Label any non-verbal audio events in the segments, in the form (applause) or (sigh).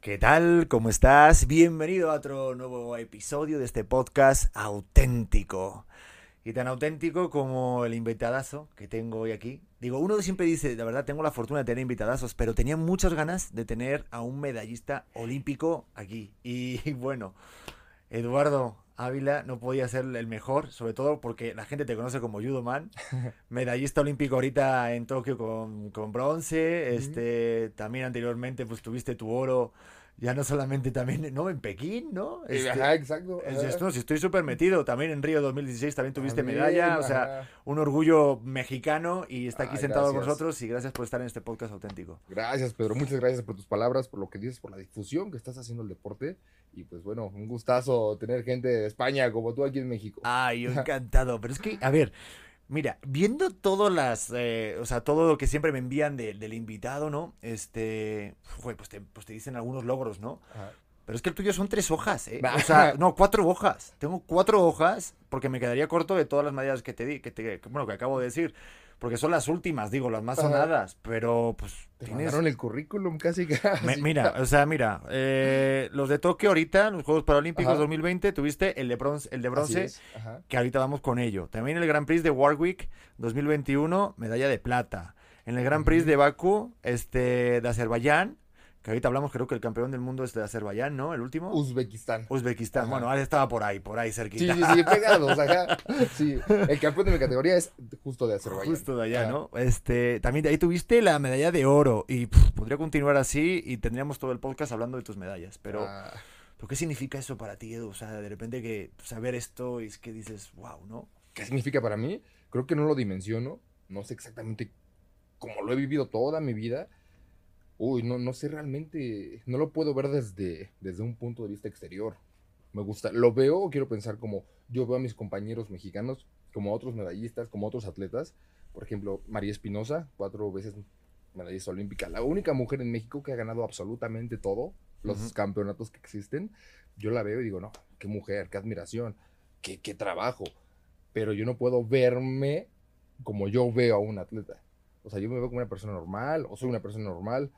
¿Qué tal? ¿Cómo estás? Bienvenido a otro nuevo episodio de este podcast auténtico. Y tan auténtico como el invitadazo que tengo hoy aquí. Digo, uno siempre dice, la verdad, tengo la fortuna de tener invitadazos, pero tenía muchas ganas de tener a un medallista olímpico aquí. Y (laughs) bueno, Eduardo Ávila no podía ser el mejor, sobre todo porque la gente te conoce como Judo Man, (laughs) medallista olímpico ahorita en Tokio con, con bronce, este, también anteriormente pues tuviste tu oro ya no solamente también, ¿no? En Pekín, ¿no? Este, ajá, exacto. Esto, si estoy súper metido, también en Río 2016 también tuviste medalla, o sea, un orgullo mexicano y está aquí sentado con nosotros y gracias por estar en este podcast auténtico. Gracias, Pedro, muchas gracias por tus palabras, por lo que dices, por la difusión que estás haciendo el deporte y pues bueno, un gustazo tener gente de España como tú aquí en México. Ay, yo (laughs) encantado, pero es que, a ver, Mira, viendo todas las, eh, o sea, todo lo que siempre me envían del invitado, ¿no? Este, pues te, pues te dicen algunos logros, ¿no? Pero es que el tuyo son tres hojas, ¿eh? O sea, (laughs) no, cuatro hojas. Tengo cuatro hojas porque me quedaría corto de todas las medallas que te di, que te, bueno, que acabo de decir porque son las últimas, digo, las más sonadas, pero pues... Te tienes... el currículum casi casi. mira, o sea, mira, eh, los de Tokio ahorita, los Juegos Paralímpicos 2020, tuviste el de bronce, el de bronce que ahorita vamos con ello. También el Grand Prix de Warwick 2021, medalla de plata. En el Grand Prix de Baku, este, de Azerbaiyán, ahorita hablamos, creo que el campeón del mundo es de Azerbaiyán, ¿no? El último. Uzbekistán. Uzbekistán. Bueno, ahora estaba por ahí, por ahí cerquita. Sí, sí, sí, (laughs) pegados acá. Sí. El campeón de mi categoría es justo de Azerbaiyán. Justo de allá, ¿no? Este, también de ahí tuviste la medalla de oro y podría continuar así y tendríamos todo el podcast hablando de tus medallas, pero... Ah. qué significa eso para ti, Edu? O sea, de repente que saber esto es que dices, wow, ¿no? ¿Qué significa para mí? Creo que no lo dimensiono. No sé exactamente cómo lo he vivido toda mi vida Uy, no, no sé realmente, no lo puedo ver desde, desde un punto de vista exterior. Me gusta, lo veo quiero pensar como yo veo a mis compañeros mexicanos, como otros medallistas, como otros atletas. Por ejemplo, María Espinosa, cuatro veces medallista olímpica, la única mujer en México que ha ganado absolutamente todo, los campeonatos que existen. Yo la veo y digo, no, qué mujer, qué admiración, qué, qué trabajo. Pero yo no puedo verme como yo veo a un atleta. O sea, yo me veo como una persona normal, o soy una persona normal,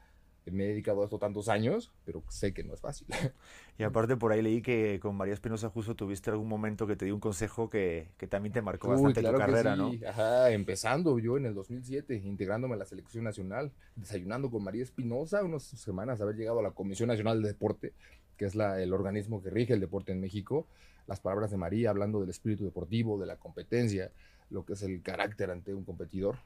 me he dedicado a esto tantos años, pero sé que no es fácil. (laughs) Y aparte por ahí leí que con María Espinosa justo tuviste algún momento que te dio un consejo que, que también te marcó bastante tu carrera, ¿no? Ajá, empezando yo en el 2007, integrándome a la selección nacional, desayunando con María Espinosa, unas semanas haber llegado a la Comisión Nacional de Deporte, que es la, el organismo que rige el deporte en México, las palabras de María hablando del espíritu deportivo, de la competencia, lo que es el carácter ante un competidor,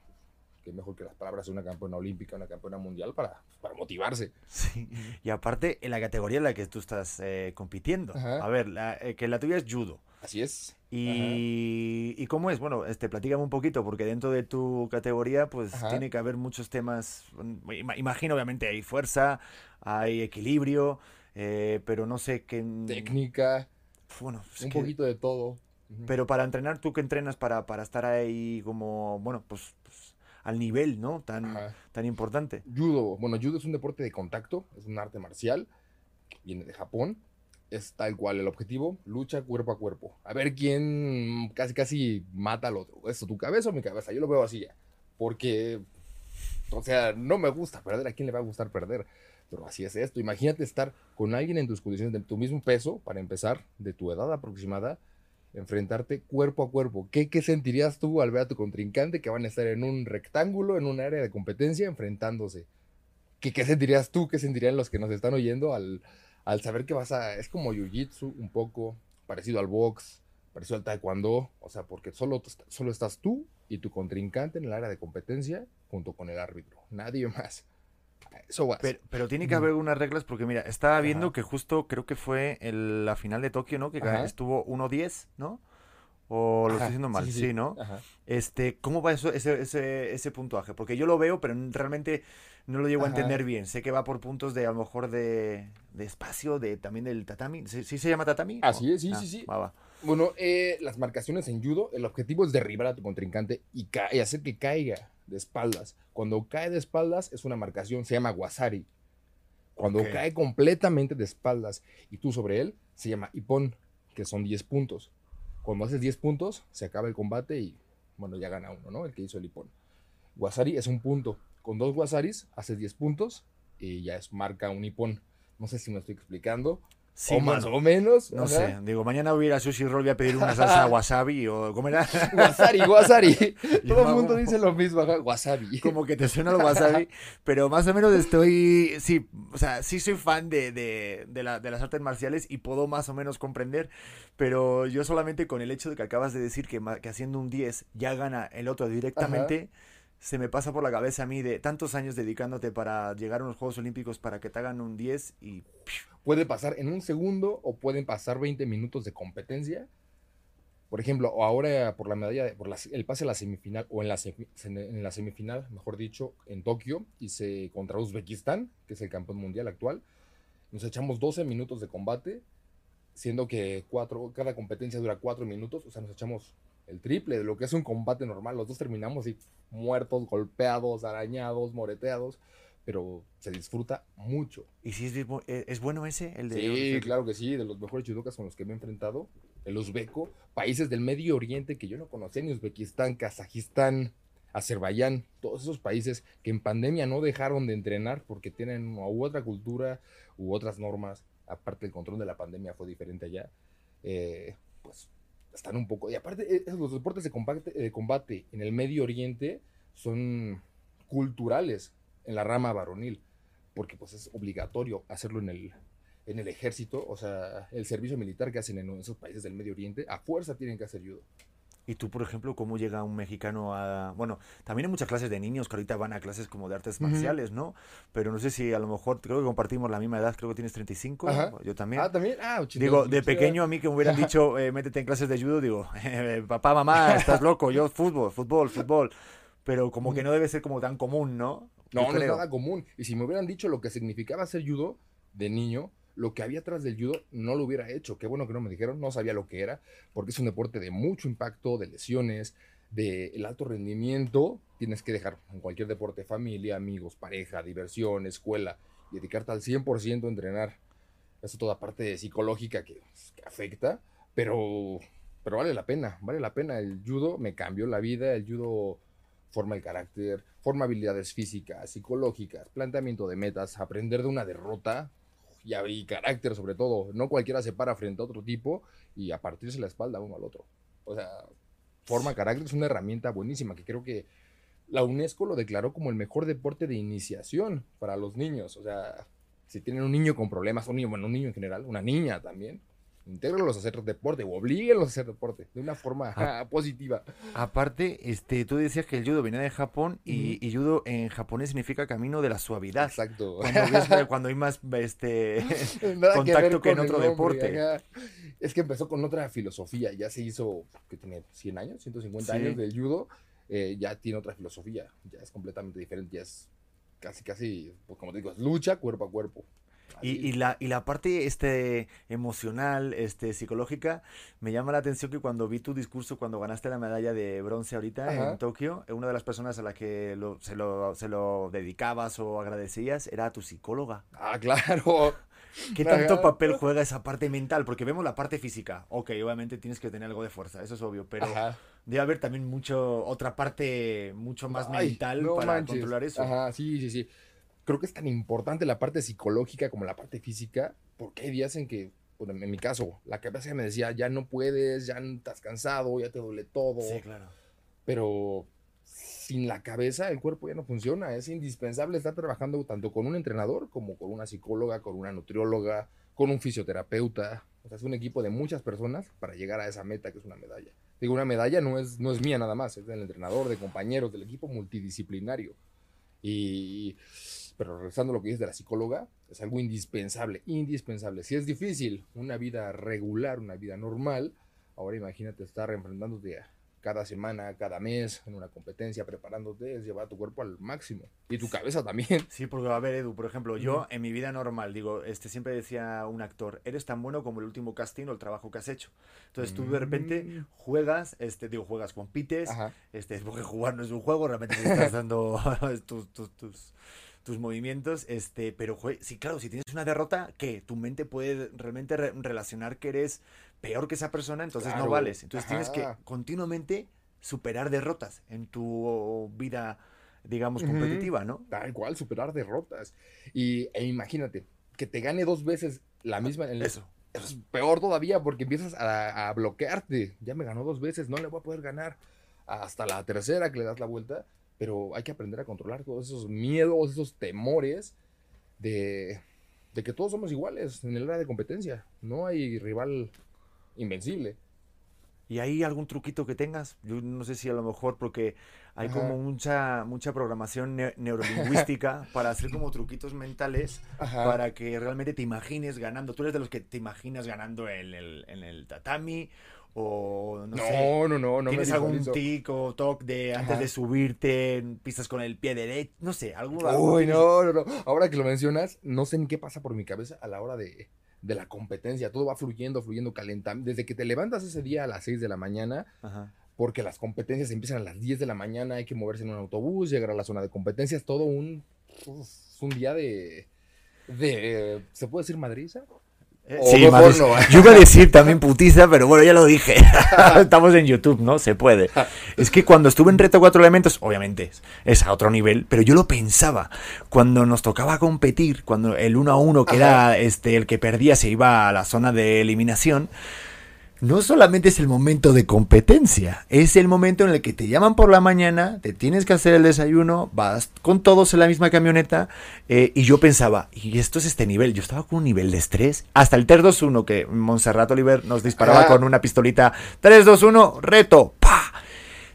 que mejor que las palabras de una campeona olímpica, una campeona mundial para, para motivarse. Sí, y aparte en la categoría en la que tú estás eh, compitiendo. A ver, eh, que la tuya es judo. Así es. Y, y, cómo es? Bueno, este, platícame un poquito, porque dentro de tu categoría, pues tiene que haber muchos temas. Imagino, obviamente, hay fuerza, hay equilibrio, eh, pero no sé qué. Técnica. Bueno, un poquito de todo. Pero para entrenar, ¿tú qué entrenas para, para estar ahí como, bueno, pues al nivel, ¿no? Tan, tan importante. Judo, bueno, judo es un deporte de contacto, es un arte marcial, viene de Japón, es tal cual el objetivo, lucha cuerpo a cuerpo. A ver quién casi casi mata al otro. ¿Eso tu cabeza o mi cabeza? Yo lo veo así ya. Porque, o sea, no me gusta perder. ¿A quién le va a gustar perder? Pero así es esto. Imagínate estar con alguien en tus condiciones de tu mismo peso, para empezar, de tu edad aproximada, enfrentarte cuerpo a cuerpo. ¿Qué, ¿Qué, sentirías tú al ver a tu contrincante que van a estar en un rectángulo, en un área de competencia, enfrentándose? ¿Qué, qué sentirías tú? ¿Qué sentirían los que nos están oyendo al, al saber que vas a... Es como Jiu-Jitsu un poco, parecido al box, parecido al taekwondo, o sea, porque solo, solo estás tú y tu contrincante en el área de competencia junto con el árbitro, nadie (laughs) más. Pero, tiene que haber unas reglas porque, mira, estaba viendo que justo creo que fue la final de Tokio, ¿no? Que estuvo 1-10, ¿no? O lo estoy diciendo mal, sí, ¿no? Este, ¿cómo va eso, ese, ese, ese, puntuaje? Porque yo lo veo, pero realmente no lo llego a Ajá. entender bien. Sé que va por puntos de a lo mejor de, de espacio, de también del tatami. ¿Sí, sí se llama tatami? Así es, sí, Ah, sí, sí. va, va. Bueno, eh, las marcaciones en judo, el objetivo es derribar a tu contrincante y, y hacer que caiga de espaldas. Cuando cae de espaldas es una marcación, se llama wasari. Cuando cae completamente de espaldas y tú sobre él, se llama ipon, que son 10 puntos. Cuando haces 10 puntos, se acaba el combate y, bueno, ya gana uno, ¿no? El que hizo el ipon. Wasari es un punto. Con dos wasaris haces 10 puntos y ya es marca un ipon. No sé si me estoy explicando. Sí, o más bueno, o menos. No ajá. sé, digo, mañana voy a ir a Sushi Roll, voy a pedir una salsa (laughs) wasabi o ¿cómo era? Wasari, wasari. (laughs) Todo el mundo dice lo mismo, ajá, wasabi. Como que te suena el wasabi, pero más o menos estoy, sí, o sea, sí soy fan de, de, de, la- de las artes marciales y puedo más o menos comprender, pero yo solamente con el hecho de que acabas de decir que haciendo un 10 ya gana el otro directamente, se me pasa por la cabeza a mí de tantos años dedicándote para llegar a unos Juegos Olímpicos para que te hagan un 10 y Puede pasar en un segundo o pueden pasar 20 minutos de competencia. Por ejemplo, o ahora por la medalla, de- por la- el pase a la semifinal, o en la, en la semifinal, mejor dicho, en Tokio, hice contra Uzbekistán, que es el campeón mundial actual. Nos echamos 12 minutos de combate, siendo que cuatro, cada competencia dura 4 minutos, o sea, nos echamos el triple de lo que es un combate normal. Los dos terminamos y muertos, golpeados, arañados, moreteados, pero se disfruta mucho. ¿Y si es, eh, es bueno ese? El de Sí, claro que sí, de los mejores judokas con los que me he enfrentado, el uzbeco, países del Medio Oriente que yo no conocía, ni Uzbekistán, Kazajistán, Azerbaiyán, todos esos países que en pandemia no dejaron de entrenar porque tienen una u otra cultura u otras normas, aparte el control de la pandemia fue diferente allá, eh, pues están un poco, y aparte eh, los deportes de combate, de combate en el Medio Oriente son culturales en la rama varonil, porque pues es obligatorio hacerlo en el, en el ejército, o sea, el servicio militar que hacen en esos países del Medio Oriente, a fuerza tienen que hacer judo. Y tú, por ejemplo, ¿cómo llega un mexicano a...? Bueno, también hay muchas clases de niños que ahorita van a clases como de artes marciales, ¿no? Pero no sé si a lo mejor, creo que compartimos la misma edad, creo que tienes 35, Ajá. yo también. Ah, también, ah, 80, Digo, de 80. pequeño a mí que me hubieran dicho, (laughs) eh, métete en clases de judo, digo, eh, (laughs) papá, mamá, estás loco, yo fútbol, fútbol, fútbol. Pero como que no debe ser como tan común, ¿no? Yo No, no es nada común. Y si me hubieran dicho lo que significaba hacer judo de niño, lo que había atrás del judo no lo hubiera hecho. Qué bueno que no me dijeron, no sabía lo que era, porque es un deporte de mucho impacto, de lesiones, de el alto rendimiento. Tienes que dejar en cualquier deporte familia, amigos, pareja, diversión, escuela, y dedicarte al 100% a entrenar. Eso toda parte psicológica que, que afecta, pero, pero vale la pena, vale la pena. El judo me cambió la vida, el judo forma el carácter, forma habilidades físicas, psicológicas, planteamiento de metas, aprender de una derrota y, y carácter sobre todo. No cualquiera se para frente a otro tipo y a partirse la espalda uno al otro. O sea, forma carácter es una herramienta buenísima que creo que la UNESCO lo declaró como el mejor deporte de iniciación para los niños. O sea, si tienen un niño con problemas, un niño, bueno, un niño en general, una niña también, intégrenlos a hacer deporte o oblíguenlos a hacer deporte de una forma Ah. positiva. Aparte, este, tú decías que el judo venía de Japón y, y judo en japonés significa camino de la suavidad. Exacto. Cuando, ves- (laughs) cuando hay más este, contacto que en otro nombre, deporte. ajá. Es que empezó con otra filosofía, ya se hizo, que tiene 100 años, 150 Sí. años del judo, eh, ya tiene otra filosofía, ya es completamente diferente, ya es casi, casi, pues como te digo, es lucha cuerpo a cuerpo. Y, y la, y la parte este, emocional, este, psicológica, me llama la atención que cuando vi tu discurso, cuando ganaste la medalla de bronce ahorita Ajá. en Tokio, eh, una de las personas a la que lo- se, lo, se lo dedicabas o agradecías era tu psicóloga. Ah, claro. ¿Qué tanto papel juega esa parte mental? Porque vemos la parte física. Ok, obviamente tienes que tener algo de fuerza, eso es obvio, pero Ajá. debe haber también mucho, otra parte mucho más Ay, mental no para manches. controlar eso. Ajá, sí, sí, sí. Creo que es tan importante la parte psicológica como la parte física, porque hay días en que, bueno, en mi caso, la cabeza me decía, ya no puedes, ya estás cansado, ya te duele todo. Sí, claro. pero sin la cabeza el cuerpo ya no funciona. Es indispensable estar trabajando tanto con un entrenador como con una psicóloga, con una nutrióloga, con un fisioterapeuta. O sea, es un equipo de muchas personas para llegar a esa meta que es una medalla. Digo, una medalla no es, no es mía nada más, es del entrenador, de compañeros, del equipo multidisciplinario. Y, pero regresando a lo que dices de la psicóloga, es algo indispensable, indispensable. Si es difícil una vida regular, una vida normal, ahora imagínate estar enfrentándote a cada semana, cada mes, en una competencia, preparándote, es llevar tu cuerpo al máximo. Y tu cabeza también. Sí, porque a ver, Edu, por ejemplo, yo en mi vida normal, digo, este siempre decía un actor, eres tan bueno como el último casting o el trabajo que has hecho. Entonces tú de repente Mm. juegas, este, digo, juegas, compites, Ajá. este, porque jugar no es un juego, realmente te estás dando (laughs) tus, tus, tus, tus movimientos, este, pero jue- sí, claro, si tienes una derrota, que tu mente puede realmente re- relacionar que eres peor que esa persona, entonces no vales. Entonces tienes que continuamente superar derrotas en tu vida, digamos, competitiva, ¿no? Tal cual, superar derrotas. Y e imagínate, que te gane dos veces la misma. en el- Eso. Eso es peor todavía porque empiezas a, a bloquearte. Ya me ganó dos veces, no le voy a poder ganar. Hasta la tercera que le das la vuelta. Pero hay que aprender a controlar todos esos miedos, esos temores de, de que todos somos iguales en el área de competencia. No hay rival invencible. ¿Y hay algún truquito que tengas? Yo no sé si a lo mejor porque hay Ajá. como mucha, mucha programación ne- neurolingüística (laughs) para hacer como truquitos mentales Ajá. para que realmente te imagines ganando. ¿Tú eres de los que te imaginas ganando en el, en el tatami? O no, No, sé. no, no, no, me ¿Tienes algún visualizo. tic o toque de antes Ajá. de subirte, pisas con el pie derecho? No sé, algo. algo Uy, tienes- no, no, no. Ahora que lo mencionas, no sé ni qué pasa por mi cabeza a la hora de, de la competencia. Todo va fluyendo, fluyendo, calentando. Desde que te levantas ese día a las 6 de la mañana, Ajá. porque las competencias empiezan a las 10 de la mañana, hay que moverse en un autobús, llegar a la zona de competencias, todo un, uf, un día de, de, ¿se puede decir madriza? Eh, O sí, no. Yo iba a decir también putiza, pero bueno, ya lo dije. (laughs) Estamos en YouTube, ¿no? Se puede. Es que cuando estuve en Reto Cuatro Elementos, obviamente es, a otro nivel, pero yo lo pensaba. Cuando nos tocaba competir, cuando el uno a uno, que era este, el que perdía, se iba a la zona de eliminación. No solamente es el momento de competencia, es el momento en el que te llaman por la mañana, te tienes que hacer el desayuno, vas con todos en la misma camioneta, eh, y yo pensaba, y esto es este nivel, yo estaba con un nivel de estrés, hasta el 3-2-1 que Montserrat Oliver nos disparaba con una pistolita, 3-2-1, reto, ¡pa!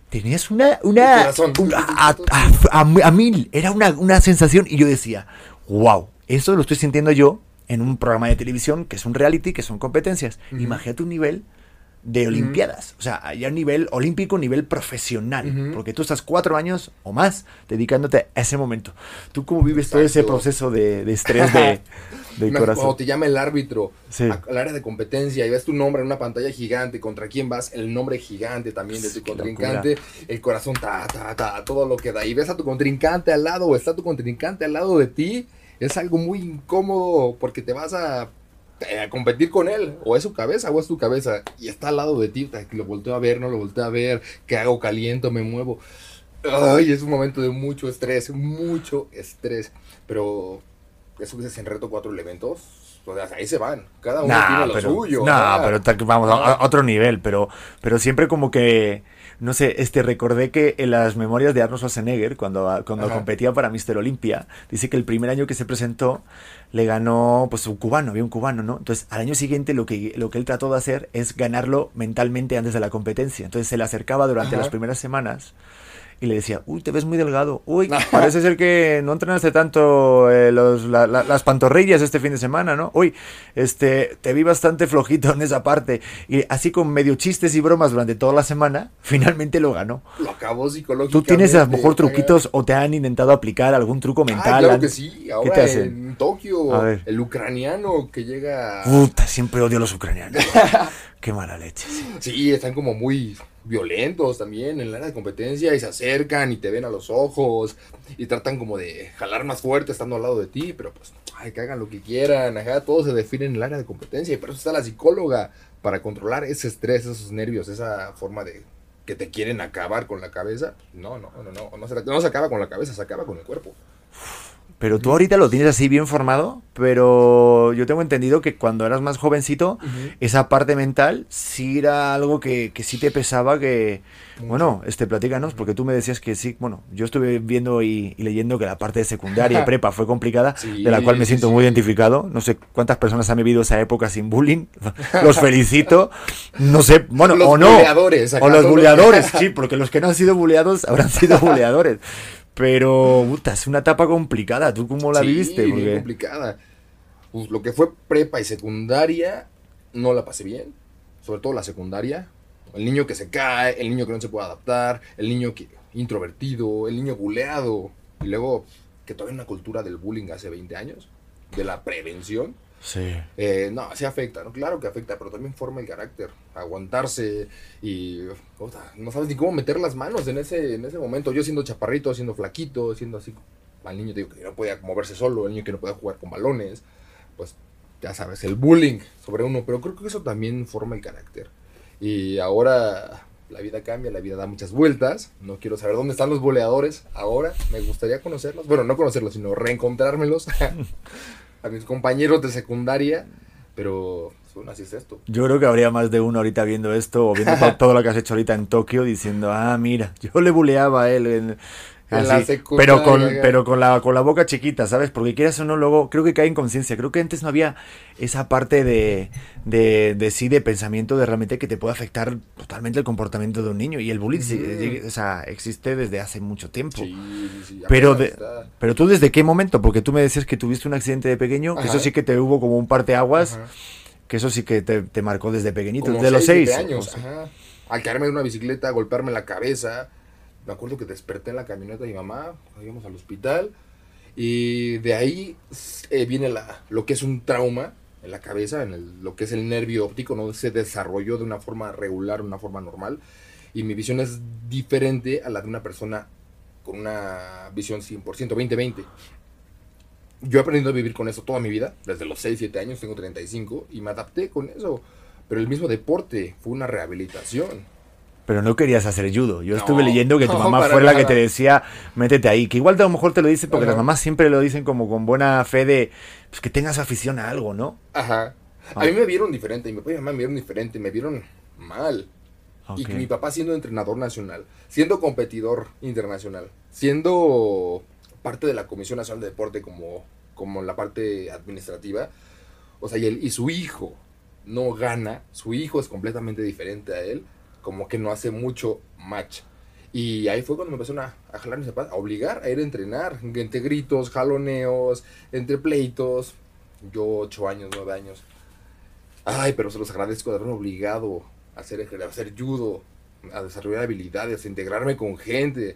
Tenías una, una, un- a, a- a- a mil, era una, una sensación, y yo decía, wow, eso lo estoy sintiendo yo en un programa de televisión que es un reality, que son competencias. Ujú. Imagínate un nivel de Olimpiadas, o sea, ya un nivel olímpico, nivel profesional, porque tú estás cuatro años o más dedicándote a ese momento. ¿Tú cómo vives todo ese proceso de, de estrés de, (laughs) corazón? Cuando te llama el árbitro Sí. a- al área de competencia y ves tu nombre en una pantalla gigante, contra quién vas, el nombre gigante también de tu contrincante, el corazón ta, ta, ta, todo lo que da. Y ves a tu contrincante al lado o está tu contrincante al lado de ti, es algo muy incómodo porque te vas a, a competir con él, o es su cabeza o es tu cabeza, y está al lado de ti, lo volteo a ver, no lo volteo a ver, que hago, caliento, me muevo. Ay, es un momento de mucho estrés, mucho estrés, pero eso que se en reto cuatro elementos, sea, ahí se van. Cada uno Nah, tiene lo pero, suyo. nah, ah. pero vamos a, a otro nivel, pero, pero siempre como que, no sé, este, recordé que en las memorias de Arnold Schwarzenegger, cuando, cuando Ajá. competía para Mr. Olympia, dice que el primer año que se presentó, le ganó, pues, un cubano, había un cubano, ¿no? Entonces, al año siguiente lo que, lo que él trató de hacer es ganarlo mentalmente antes de la competencia. Entonces, se le acercaba durante Ajá. las primeras semanas y le decía, uy, te ves muy delgado, uy, (laughs) parece ser que no entrenaste tanto eh, los- la- la- las pantorrillas este fin de semana, ¿no? Uy, este, te vi bastante flojito en esa parte. Y así con medio chistes y bromas durante toda la semana, (laughs) finalmente lo ganó. Lo acabó psicológicamente. ¿Tú tienes a lo mejor truquitos o te han intentado aplicar algún truco Ah, mental? claro que sí. Ahora te hacen? en Tokio, el ucraniano que llega. Puta, siempre odio a los ucranianos. (laughs) Qué mala leche. Sí, están como muy violentos también en el área de competencia y se acercan y te ven a los ojos y tratan como de jalar más fuerte estando al lado de ti, pero pues, ay, que hagan lo que quieran, ajá, todo se define en el área de competencia y por eso está la psicóloga, para controlar ese estrés, esos nervios, esa forma de que te quieren acabar con la cabeza. No, no, no, no, no se, no se acaba con la cabeza, se acaba con el cuerpo. Pero tú ahorita lo tienes así bien formado, pero yo tengo entendido que cuando eras más jovencito, esa parte mental sí era algo que, que sí te pesaba, que, bueno, este, platícanos, porque tú me decías que sí, bueno, yo estuve viendo y, y leyendo que la parte de secundaria y (laughs) prepa fue complicada, Sí, de la cual me siento sí. muy identificado, no sé cuántas personas han vivido esa época sin bullying, (laughs) los felicito, no sé, bueno, Los o no, buleadores, o los- buleadores, (laughs) sí, porque los que no han sido buleados habrán sido buleadores. Pero, puta, es una etapa complicada. ¿Tú cómo la Sí, viviste? Porque... complicada. Pues lo que fue prepa y secundaria, no la pasé bien. Sobre todo la secundaria. El niño que se cae, el niño que no se puede adaptar, el niño que, introvertido, el niño buleado. Y luego, que todavía hay una cultura del bullying hace 20 años, de la prevención. Sí. Eh, no, sí afecta, ¿no? Claro que afecta, pero también forma el carácter, aguantarse y no sabes ni cómo meter las manos en ese, en ese momento. Yo siendo chaparrito, siendo flaquito, siendo así, al niño digo que no podía moverse solo, el niño que no podía jugar con balones, pues ya sabes, el bullying sobre uno, pero creo que eso también forma el carácter. Y ahora la vida cambia, la vida da muchas vueltas, no quiero saber dónde están los boleadores ahora, me gustaría conocerlos, bueno, no conocerlos, sino reencontrármelos. (laughs) a mis compañeros de secundaria, pero esto. Yo creo que habría más de uno ahorita viendo esto o viendo (laughs) todo lo que has hecho ahorita en Tokio diciendo, ah, mira, yo le buleaba a él en, pero con, pero con la, con la boca chiquita, ¿sabes? Porque quieras o no, luego creo que cae en conciencia. Creo que antes no había esa parte de, de, sí, de pensamiento de realmente que te puede afectar totalmente el comportamiento de un niño. Y el bullying o sea, existe desde hace mucho tiempo. Sí, pero, pero tú, ¿desde qué momento? Porque tú me decías que tuviste un accidente de pequeño, que eso sí que te hubo como un parteaguas, que eso sí que te, marcó desde pequeñito, desde los seis. años. Al caerme de una bicicleta, golpearme la cabeza me acuerdo que desperté en la camioneta de mi mamá, íbamos al hospital, y de ahí eh, viene la, lo que es un trauma en la cabeza, en lo que es el nervio óptico, no se desarrolló de una forma regular, una forma normal, y mi visión es diferente a la de una persona con una visión 100%, 20-20. Yo he aprendido a vivir con eso toda mi vida, desde los 6, 7 años, tengo 35, y me adapté con eso. Pero el mismo deporte fue una rehabilitación pero no querías hacer judo. Yo estuve leyendo que tu (laughs) mamá fue la que te decía, métete ahí. Que igual a lo mejor te lo dice porque las mamás siempre lo dicen como con buena fe de pues, que tengas afición a algo, ¿no? Ajá. A mí me vieron diferente, y mi papá y mi mamá me vieron diferente, me vieron mal. Y mi papá siendo entrenador nacional, siendo competidor internacional, siendo parte de la Comisión Nacional de Deporte como, como la parte administrativa, o sea, y, él, y su hijo no gana, su hijo es completamente diferente a él como que no hace mucho match. Y ahí fue cuando me empezaron a, a jalar mis zapatos, a obligar a ir a entrenar, entre gritos, jaloneos, entre pleitos. Yo ocho años, nueve años. Ay, pero se los agradezco de haberme obligado a hacer, a hacer judo, a desarrollar habilidades, a integrarme con gente.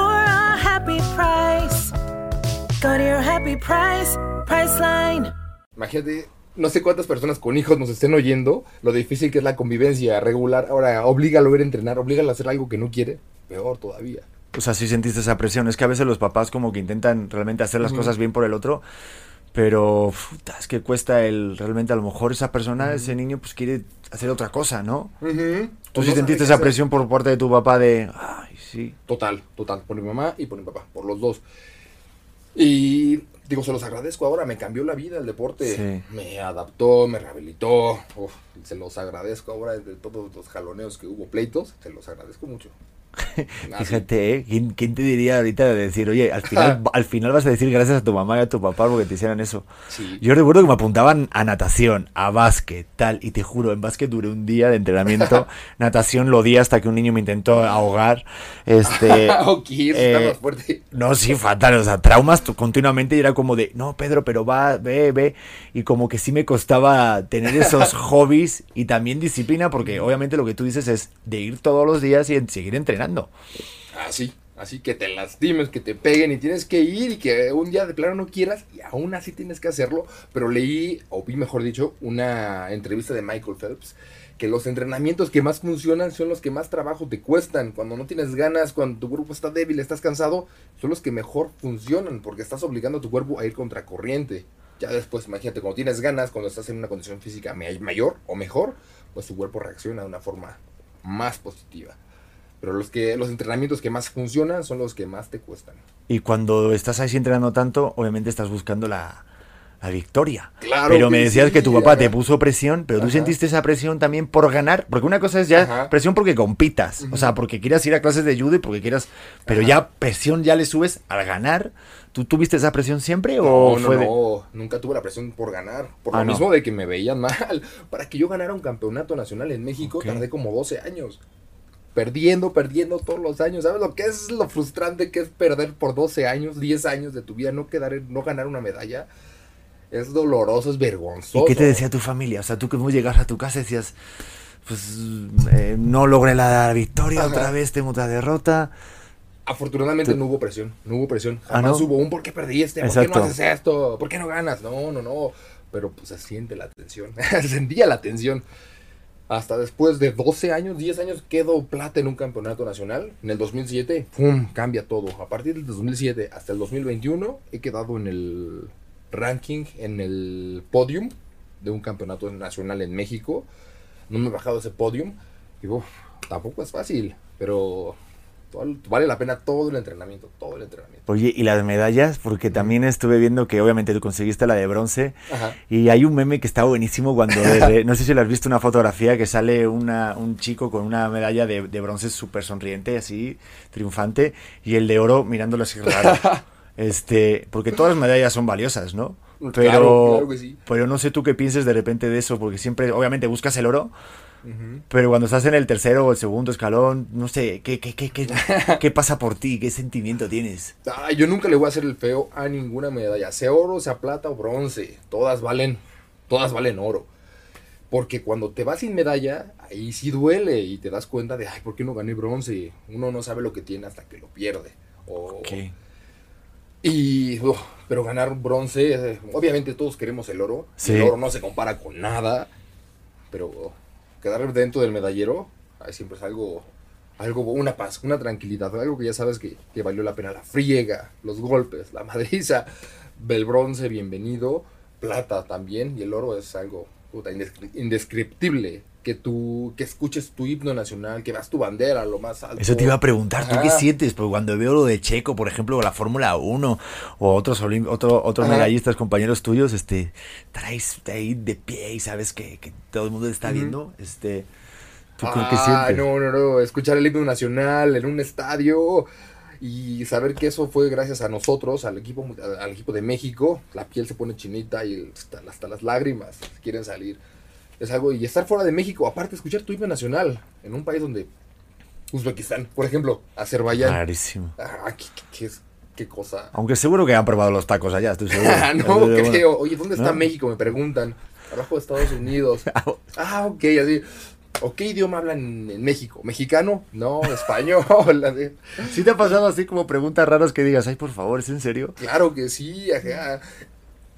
happy price. Go to your happy price, Priceline. Imagínate no sé cuántas personas con hijos nos estén oyendo, lo difícil que es la convivencia regular. Ahora, oblígalo a ir a entrenar, oblígalo a hacer algo que no quiere, peor todavía. O sea, sí sentiste esa presión. Es que a veces los papás como que intentan realmente hacer las cosas bien por el otro, pero es que cuesta el realmente a lo mejor esa persona, ese niño, pues quiere hacer otra cosa, ¿no? Tú sí sentiste esa presión por parte de tu papá de, ay, sí. Total, total, por mi mamá y por mi papá, por los dos. Y digo, se los agradezco ahora, me cambió la vida el deporte, me adaptó, me rehabilitó, se los agradezco ahora de todos los jaloneos que hubo, pleitos, se los agradezco mucho. Fíjate, ¿eh? ¿Quién, te diría ahorita de decir, oye, al final, (laughs) al final vas a decir gracias a tu mamá y a tu papá porque te hicieran eso? Yo recuerdo que me apuntaban a natación, a básquet, tal, y te juro, en básquet duré un día de entrenamiento, (laughs) natación lo di hasta que un niño me intentó ahogar. Este, (laughs) eh, fuerte. No, sí, fatal, o sea, traumas continuamente y era como de, no, Pedro, pero va, ve, ve, y como que sí me costaba tener esos hobbies y también disciplina porque obviamente lo que tú dices es de ir todos los días y seguir entrenando Así, Así que te lastimes, que te peguen y tienes que ir y que un día de plano no quieras y aún así tienes que hacerlo. Pero leí, o vi mejor dicho, una entrevista de Michael Phelps que los entrenamientos que más funcionan son los que más trabajo te cuestan. Cuando no tienes ganas, cuando tu cuerpo está débil, estás cansado, son los que mejor funcionan porque estás obligando a tu cuerpo a ir contracorriente. Ya después, imagínate, cuando tienes ganas, cuando estás en una condición física mayor o mejor, pues tu cuerpo reacciona de una forma más positiva. Pero los, que, los entrenamientos que más funcionan son los que más te cuestan. Y cuando estás ahí entrenando tanto, obviamente estás buscando la, la victoria. Claro pero que me decías sí, que tu papá te puso presión, pero tú sentiste esa presión también por ganar, porque una cosa es ya Ajá. presión porque compitas, o sea, porque quieras ir a clases de judo y porque quieras, pero ya presión ya le subes al ganar. ¿Tú tuviste esa presión siempre o no, fue de- no, nunca tuve la presión por ganar. Por Ah, lo no. mismo de que me veían (laughs) mal. Para que yo ganara un campeonato nacional en México, tardé como 12 años. Perdiendo, perdiendo todos los años. ¿Sabes lo que es lo frustrante que es perder por 12 años, 10 años de tu vida, no, quedar, en- no ganar una medalla? Es doloroso, es vergonzoso. ¿Y qué te decía tu familia? O sea, tú que llegas a tu casa y decías, pues eh, no logré la victoria Ajá. otra vez, tengo otra derrota. Afortunadamente Tú- no hubo presión, no hubo presión. Ah, Jamás ¿no? hubo un ¿por qué perdiste? ¿Por Exacto. qué no haces esto? ¿Por qué no ganas? No, no, no. Pero pues se siente la tensión. (laughs) se sentía la tensión. Hasta después de 12 años, 10 años, quedo plata en un campeonato nacional. En el 2007, ¡pum! Cambia todo. A partir del 2007 hasta el 2021, he quedado en el ranking, en el podium de un campeonato nacional en México. No me he bajado ese podium. Y uf, tampoco es fácil, pero todo- vale la pena todo el entrenamiento, todo el entrenamiento. Oye, ¿y las medallas? Porque también estuve viendo que obviamente tú conseguiste la de bronce. Ajá. Y hay un meme que está buenísimo cuando, (laughs) no sé si lo has visto, una fotografía que sale una, un chico con una medalla de, de bronce súper sonriente, así, triunfante, y el de oro mirándolo así raro. (laughs) Este, porque todas las medallas son valiosas, ¿no? Pero, Claro, claro que sí. pero no sé tú qué pienses de repente de eso, porque siempre, obviamente, buscas el oro, pero cuando estás en el tercero o el segundo escalón, no sé, ¿qué, qué, qué, qué, (laughs) qué pasa por ti? ¿Qué sentimiento tienes? Yo nunca le voy a hacer el feo a ninguna medalla, sea oro, sea plata o bronce. Todas valen, todas valen oro. Porque cuando te vas sin medalla, ahí sí duele y te das cuenta de, ay, ¿por qué no gané bronce? Uno no sabe lo que tiene hasta que lo pierde. O- Ok. Y, pero ganar bronce, eh, obviamente todos queremos el oro. Sí. El oro no se compara con nada. Pero quedar dentro del medallero, ay, siempre es algo, algo, una paz, una tranquilidad, algo que ya sabes que, valió la pena. La friega, los golpes, la madriza, el bronce, bienvenido, plata también, y el oro es algo puta, indescri- indescriptible. Que tú, que escuches tu himno nacional, que veas tu bandera lo más alto. Eso te iba a preguntar, ¿tú qué sientes? Porque cuando veo lo de Checo, por ejemplo, o la Fórmula 1, o otros, otro, otros Ajá. medallistas, compañeros tuyos, este, traes ahí de pie y sabes que, que todo el mundo está viendo, este, ¿tú qué- qué Ah, sientes? no, no, no. Escuchar el himno nacional en un estadio y saber que eso fue gracias a nosotros, al equipo, al equipo de México. La piel se pone chinita y hasta, hasta las lágrimas quieren salir. Es algo, y estar fuera de México, aparte escuchar tu himno nacional en un país donde Uzbekistán, por ejemplo, Azerbaiyán. Clarísimo. Ah, qué, qué- qué es- qué cosa. Aunque seguro que han probado los tacos allá, estoy seguro. (laughs) Ah, no bueno. creo. Oye, ¿dónde está ¿No? México? Me preguntan. Abajo de Estados Unidos. (laughs) Ah, ok, así. ¿O qué idioma hablan en México? ¿Mexicano? No, español. (laughs) ¿Sí te ha pasado así como preguntas raras que digas, ay, por favor, ¿es en serio? Claro que sí, ajá.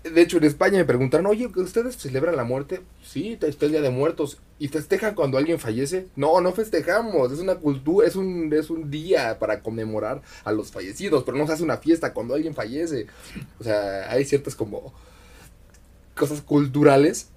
De hecho, en España me preguntaron, oye, ¿que ¿ustedes celebran la muerte? Sí, está el Día de Muertos. ¿Y festejan cuando alguien fallece? No, no festejamos. Es una cultura, es un, es un día para conmemorar a los fallecidos, pero no se hace una fiesta cuando alguien fallece. O sea, hay ciertas como cosas culturales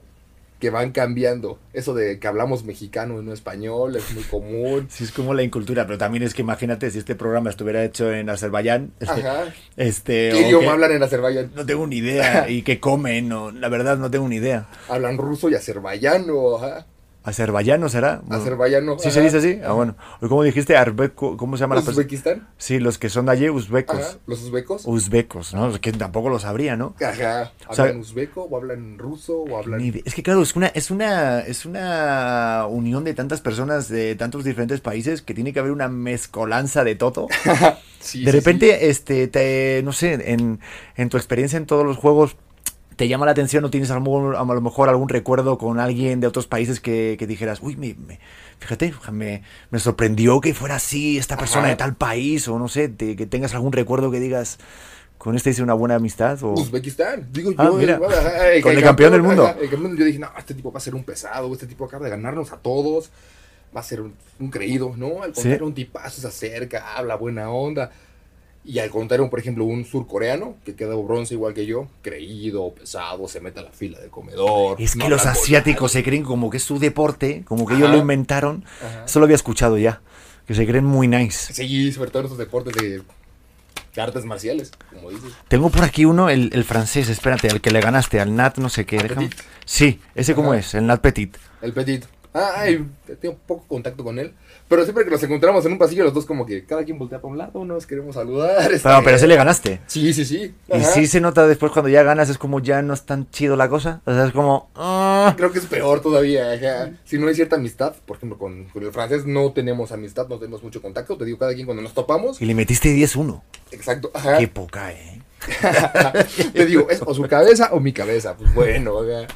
que van cambiando. Eso de que hablamos mexicano y no español es muy común. Sí, es como la incultura, pero también es que imagínate si este programa estuviera hecho en Azerbaiyán, Ajá. este, ¿Qué idioma hablan en Azerbaiyán? No tengo ni idea, (laughs) y qué comen, no, la verdad no tengo ni idea. Hablan ruso y azerbaiyano, ajá. ¿Azerbaiyano será? Bueno, Azerbaiyano. ¿Sí se dice así? Ah, bueno. O como dijiste, arbeco, ¿cómo se llama la persona? ¿Uzbekistán? Sí, los que son allí, uzbecos. Ajá. ¿Los uzbecos? Uzbecos, ¿no? Que tampoco lo sabría, ¿no? Ajá. O sea- ¿Hablan uzbeco o hablan ruso o hablan...? Es que claro, es una, es una, es una unión de tantas personas de tantos diferentes países que tiene que haber una mezcolanza de todo. (laughs) Sí, de sí, repente, este, te, no sé, en, en tu experiencia en todos los juegos, ¿Te llama la atención o tienes a lo, mejor algún recuerdo con alguien de otros países que, que dijeras, uy, me, me- fíjate, me, me sorprendió que fuera así esta persona Ajá. de tal país o no sé, te- que tengas algún recuerdo que digas, con este hice una buena amistad o... Uzbekistán. Digo Ah, yo, mira. Con el campeón del mundo. campeón, yo dije, no, este tipo va a ser un pesado, este tipo acaba de ganarnos a todos, va a ser un, un creído, ¿no? Al Sí. contrario, un tipazo, se acerca, habla buena onda. Y al contrario, por ejemplo, un surcoreano que quedó bronce igual que yo, creído, pesado, se mete a la fila del comedor. Es no que los asiáticos se creen como que es su deporte, como que ellos lo inventaron. Ajá. Eso lo había escuchado ya, que se creen muy nice. Sí, sobre todo en esos deportes de, de artes marciales, como dices. Tengo por aquí uno, el, el francés, espérate, al que le ganaste, al Nat, no sé qué. Déjame- Petit. Sí, ese cómo Ajá. es, el Nat Petit. El Petit. Ah, ay, tengo poco contacto con él. Pero siempre que nos encontramos en un pasillo, los dos como que cada quien voltea para un lado, nos queremos saludar. Pero, pero bien. ese le ganaste. Sí, sí, sí. Y sí se nota después cuando ya ganas, es como ya no es tan chido la cosa. O sea, es como... ah. Creo que es peor todavía. ajá. Si no hay cierta amistad, por ejemplo, con, con el francés no tenemos amistad, no tenemos mucho contacto. Te digo, cada quien cuando nos topamos. Y le metiste 10-1. Exacto. Ajá. Qué poca, ¿eh? (laughs) Te digo, es o su cabeza o mi cabeza. Pues bueno, ajá.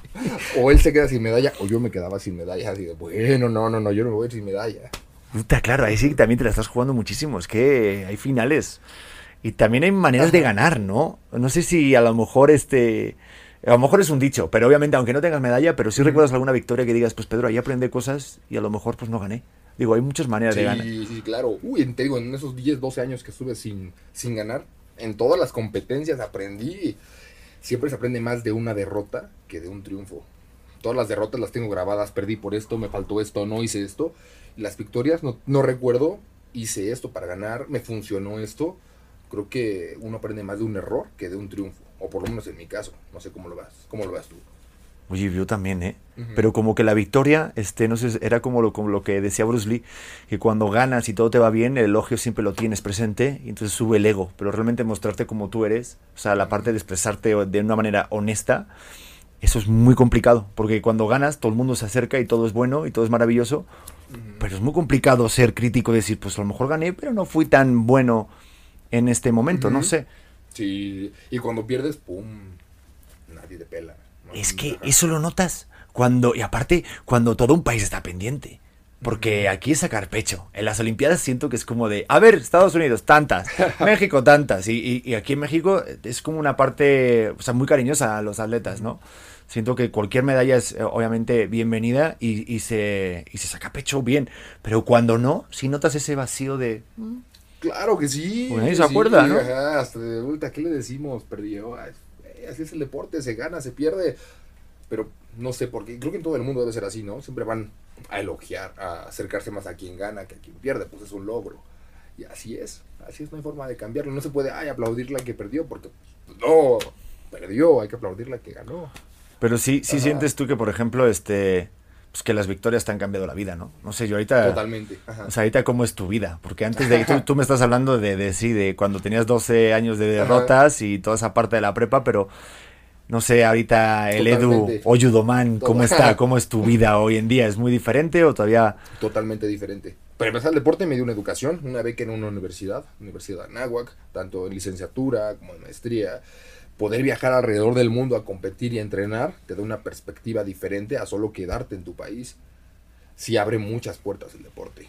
O él se queda sin medalla o yo me quedaba sin medalla. Así de, bueno, no, no, no, yo no me voy a ir sin medalla. Puta, claro, ahí sí que también te la estás jugando muchísimo. Es que hay finales. Y también hay maneras de ganar, ¿no? No sé si a lo mejor este... A lo mejor es un dicho, pero obviamente, aunque no tengas medalla, pero si recuerdas alguna victoria que digas, pues Pedro, ahí aprendí cosas y a lo mejor pues no gané. Digo, hay muchas maneras de ganar. Sí, sí, claro. Uy, te digo, en esos 10, 12 años que estuve sin, sin ganar, en todas las competencias aprendí. Siempre se aprende más de una derrota que de un triunfo. Todas las derrotas las tengo grabadas, perdí por esto, me faltó esto, no hice esto. Las victorias, no, no recuerdo, hice esto para ganar, me funcionó esto. Creo que uno aprende más de un error que de un triunfo. O por lo menos en mi caso. No sé cómo lo vas. ¿Cómo lo ves tú? Oye, yo también, ¿eh? Ujú. Pero como que la victoria, este, no sé, era como lo, como lo que decía Bruce Lee, que cuando ganas y todo te va bien, el elogio siempre lo tienes presente y entonces sube el ego. Pero realmente mostrarte como tú eres, o sea, la parte de expresarte de una manera honesta, eso es muy complicado, porque cuando ganas todo el mundo se acerca y todo es bueno y todo es maravilloso, pero es muy complicado ser crítico y decir, pues a lo mejor gané, pero no fui tan bueno en este momento, no sé. Sí. Y cuando pierdes, ¡pum! Nadie te pela. ¿no? Es que Ajá. eso lo notas cuando, y aparte, cuando todo un país está pendiente. Porque aquí es sacar pecho. En las Olimpiadas siento que es como de, a ver, Estados Unidos, tantas, (laughs) México, tantas. Y, y- y aquí en México es como una parte, o sea, muy cariñosa a los atletas, ¿no? Siento que cualquier medalla es eh, obviamente bienvenida y, y se, y se saca pecho bien. Pero cuando no, si notas ese vacío de, Claro que sí. Pues nadie se sí, acuerda, ¿no? Ajá, hasta de vuelta, ¿qué le decimos? Perdió. Ay, Así es el deporte, se gana, se pierde. Pero no sé por qué. Creo que en todo el mundo debe ser así, ¿no? Siempre van a elogiar, a acercarse más a quien gana que a quien pierde, pues es un logro. Y así es, así es, no hay forma de cambiarlo. No se puede, ay, aplaudir la que perdió, porque pues, no, perdió, hay que aplaudir la que ganó. Pero sí, sí Ajá. sientes tú que, por ejemplo, este, pues que las victorias te han cambiado la vida, ¿no? No sé, yo ahorita... Totalmente. Ajá. O sea, ahorita cómo es tu vida, porque antes de tú, tú me estás hablando de, de sí, de cuando tenías 12 años de derrotas y toda esa parte de la prepa, pero no sé, ahorita el Edu o Yudoman, ¿cómo está? (laughs) ¿Cómo es tu vida hoy en día? ¿Es muy diferente o todavía? totalmente diferente. Para empezar, el deporte me dio una educación, una beca en una universidad, Universidad de Anáhuac, tanto en licenciatura como en maestría. Poder viajar alrededor del mundo a competir y a entrenar te da una perspectiva diferente a solo quedarte en tu país. Sí abre muchas puertas el deporte,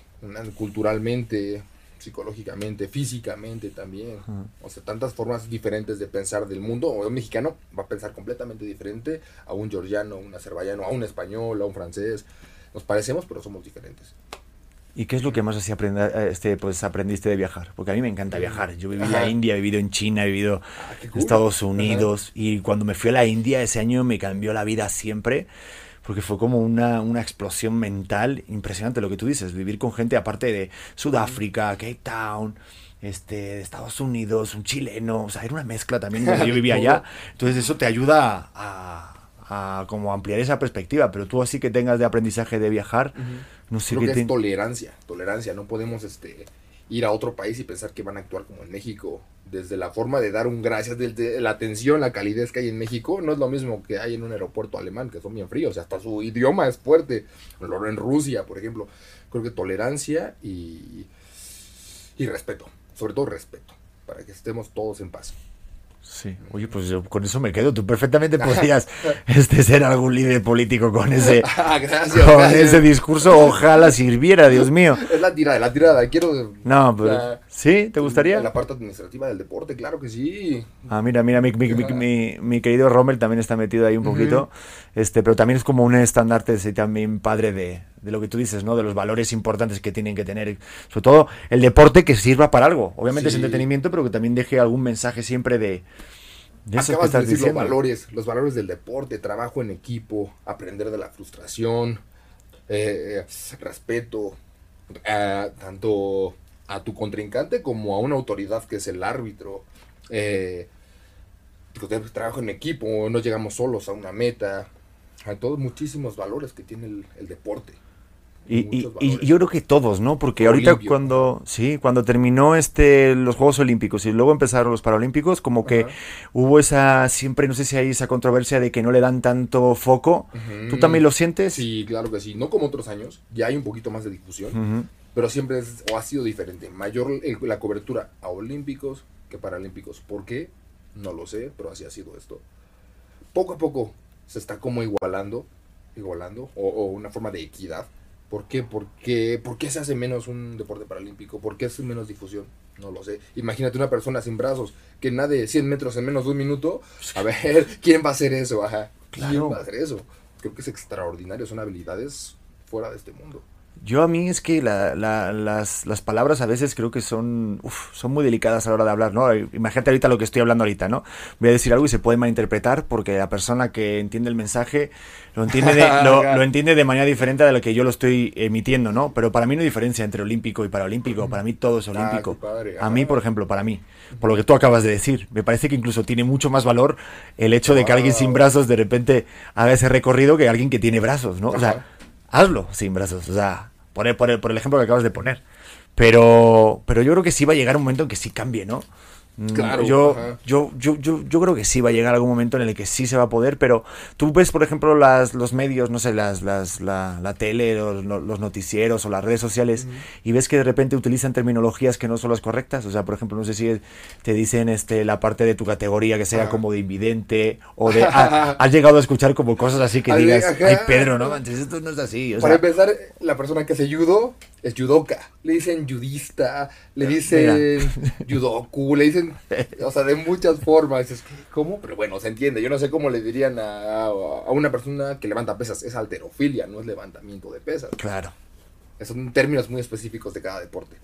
culturalmente, psicológicamente, físicamente también. O sea, tantas formas diferentes de pensar del mundo. O un mexicano va a pensar completamente diferente a un georgiano, a un azerbaiyano, a un español, a un francés. Nos parecemos, pero somos diferentes. ¿Y qué es lo que más así aprenda- este, pues, aprendiste de viajar? Porque a mí me encanta viajar. Yo viví en la. India, he vivido en China, he vivido Ah, en cool. Estados. Unidos. Y cuando me fui a la India ese año me cambió la vida siempre. Porque fue como una, una explosión mental impresionante lo que tú dices. Vivir con gente aparte de Sudáfrica, Cape Town, este, de Estados Unidos, un chileno. O sea, era una mezcla también. (laughs) cuando Yo vivía allá. Entonces eso te ayuda a, a como ampliar esa perspectiva. Pero tú así que tengas de aprendizaje de viajar, no sé Creo que te- es tolerancia, tolerancia. No podemos este, ir a otro país y pensar que van a actuar como en México. Desde la forma de dar un gracias, desde la atención, la calidez que hay en México, no es lo mismo que hay en un aeropuerto alemán, que son bien fríos. Hasta su idioma es fuerte. Lo- En Rusia, por ejemplo. Creo que tolerancia y, y respeto. Sobre todo respeto. Para que estemos todos en paz. Sí, oye, pues yo con eso me quedo. Tú perfectamente (laughs) podrías este, ser algún líder político con (laughs) ese, Ah, gracias. con gracias. ese discurso. Ojalá sirviera, Dios mío. (laughs) Es la tirada, la tirada. Quiero. No, pero la- ¿sí? ¿Te gustaría? La parte administrativa del deporte, claro que sí. Ah, mira, mira, mi, mi- mi- mi querido Rommel también está metido ahí un poquito, este, pero también es como un estandarte sí, también padre de, de lo que tú dices, ¿no? De los valores importantes que tienen que tener, sobre todo el deporte que sirva para algo. Obviamente es entretenimiento, pero que también deje algún mensaje siempre de, de eso que Acabas de decir diciendo. los valores, los valores del deporte, trabajo en equipo, aprender de la frustración, eh, respeto, a- tanto a tu contrincante como a una autoridad que es el árbitro. Eh, trabajo en equipo, no llegamos solos a una meta. A todos muchísimos valores que tiene el, el deporte. Y, y- yo creo que todos, ¿no? Porque ahorita Olimpio, cuando, sí, cuando terminó este los Juegos Olímpicos y luego empezaron los Paralímpicos, como que hubo esa, siempre, no sé si hay esa controversia de que no le dan tanto foco. ¿Tú también lo sientes? Sí, claro que sí. No como otros años, ya hay un poquito más de difusión. Ujú. pero siempre es, o ha sido diferente. Mayor el- la cobertura a olímpicos que paralímpicos. ¿Por qué? No lo sé, pero así ha sido esto. Poco a poco se está como igualando, igualando, o, o una forma de equidad. ¿Por qué? Porque, ¿Por qué se hace menos un deporte paralímpico? ¿Por qué hace menos difusión? No lo sé. Imagínate una persona sin brazos que nade 100 metros en menos de un minuto. A (laughs) ver, ¿quién va a hacer eso? Ajá. ¿Quién Claro. va a hacer eso? Creo que es extraordinario, son habilidades fuera de este mundo. Yo a mí es que la- la- las, las palabras a veces creo que son, uf, son muy delicadas a la hora de hablar, ¿no? Imagínate ahorita lo que estoy hablando ahorita, ¿no? Voy a decir algo y se puede malinterpretar porque la persona que entiende el mensaje lo entiende de, (laughs) lo, lo entiende de manera diferente a la que yo lo estoy emitiendo, ¿no? Pero para mí no hay diferencia entre olímpico y paralímpico, para mí todo es Ah, olímpico. A mí, por ejemplo, para mí, por lo que tú acabas de decir, me parece que incluso tiene mucho más valor el hecho de que alguien sin brazos de repente haga ese recorrido que alguien que tiene brazos, ¿no? O sea. Hazlo sin brazos, o sea, por el, por el, por el ejemplo que acabas de poner. Pero, pero yo creo que sí va a llegar un momento en que sí cambie, ¿no? Mm, Claro, yo, yo, yo, yo, yo creo que sí va a llegar algún momento en el que sí se va a poder, pero tú ves, por ejemplo, las, los medios, no sé, las, las, la, la tele, los, los noticieros o las redes sociales, y ves que de repente utilizan terminologías que no son las correctas. O sea, por ejemplo, no sé si te dicen este, la parte de tu categoría que sea como de invidente, o de... (laughs) ah, has llegado a escuchar como cosas así que digas, ay, Pedro, no manches, esto no es así. O Para sea, empezar, la persona que hace judo es judoka. Le dicen judista, le dicen judoku, le dicen, o sea, de muchas formas. Es ¿Cómo? Pero bueno, se entiende. Yo no sé cómo le dirían a, a una persona que levanta pesas. Es alterofilia, no es levantamiento de pesas. claro. Son términos muy específicos de cada deporte.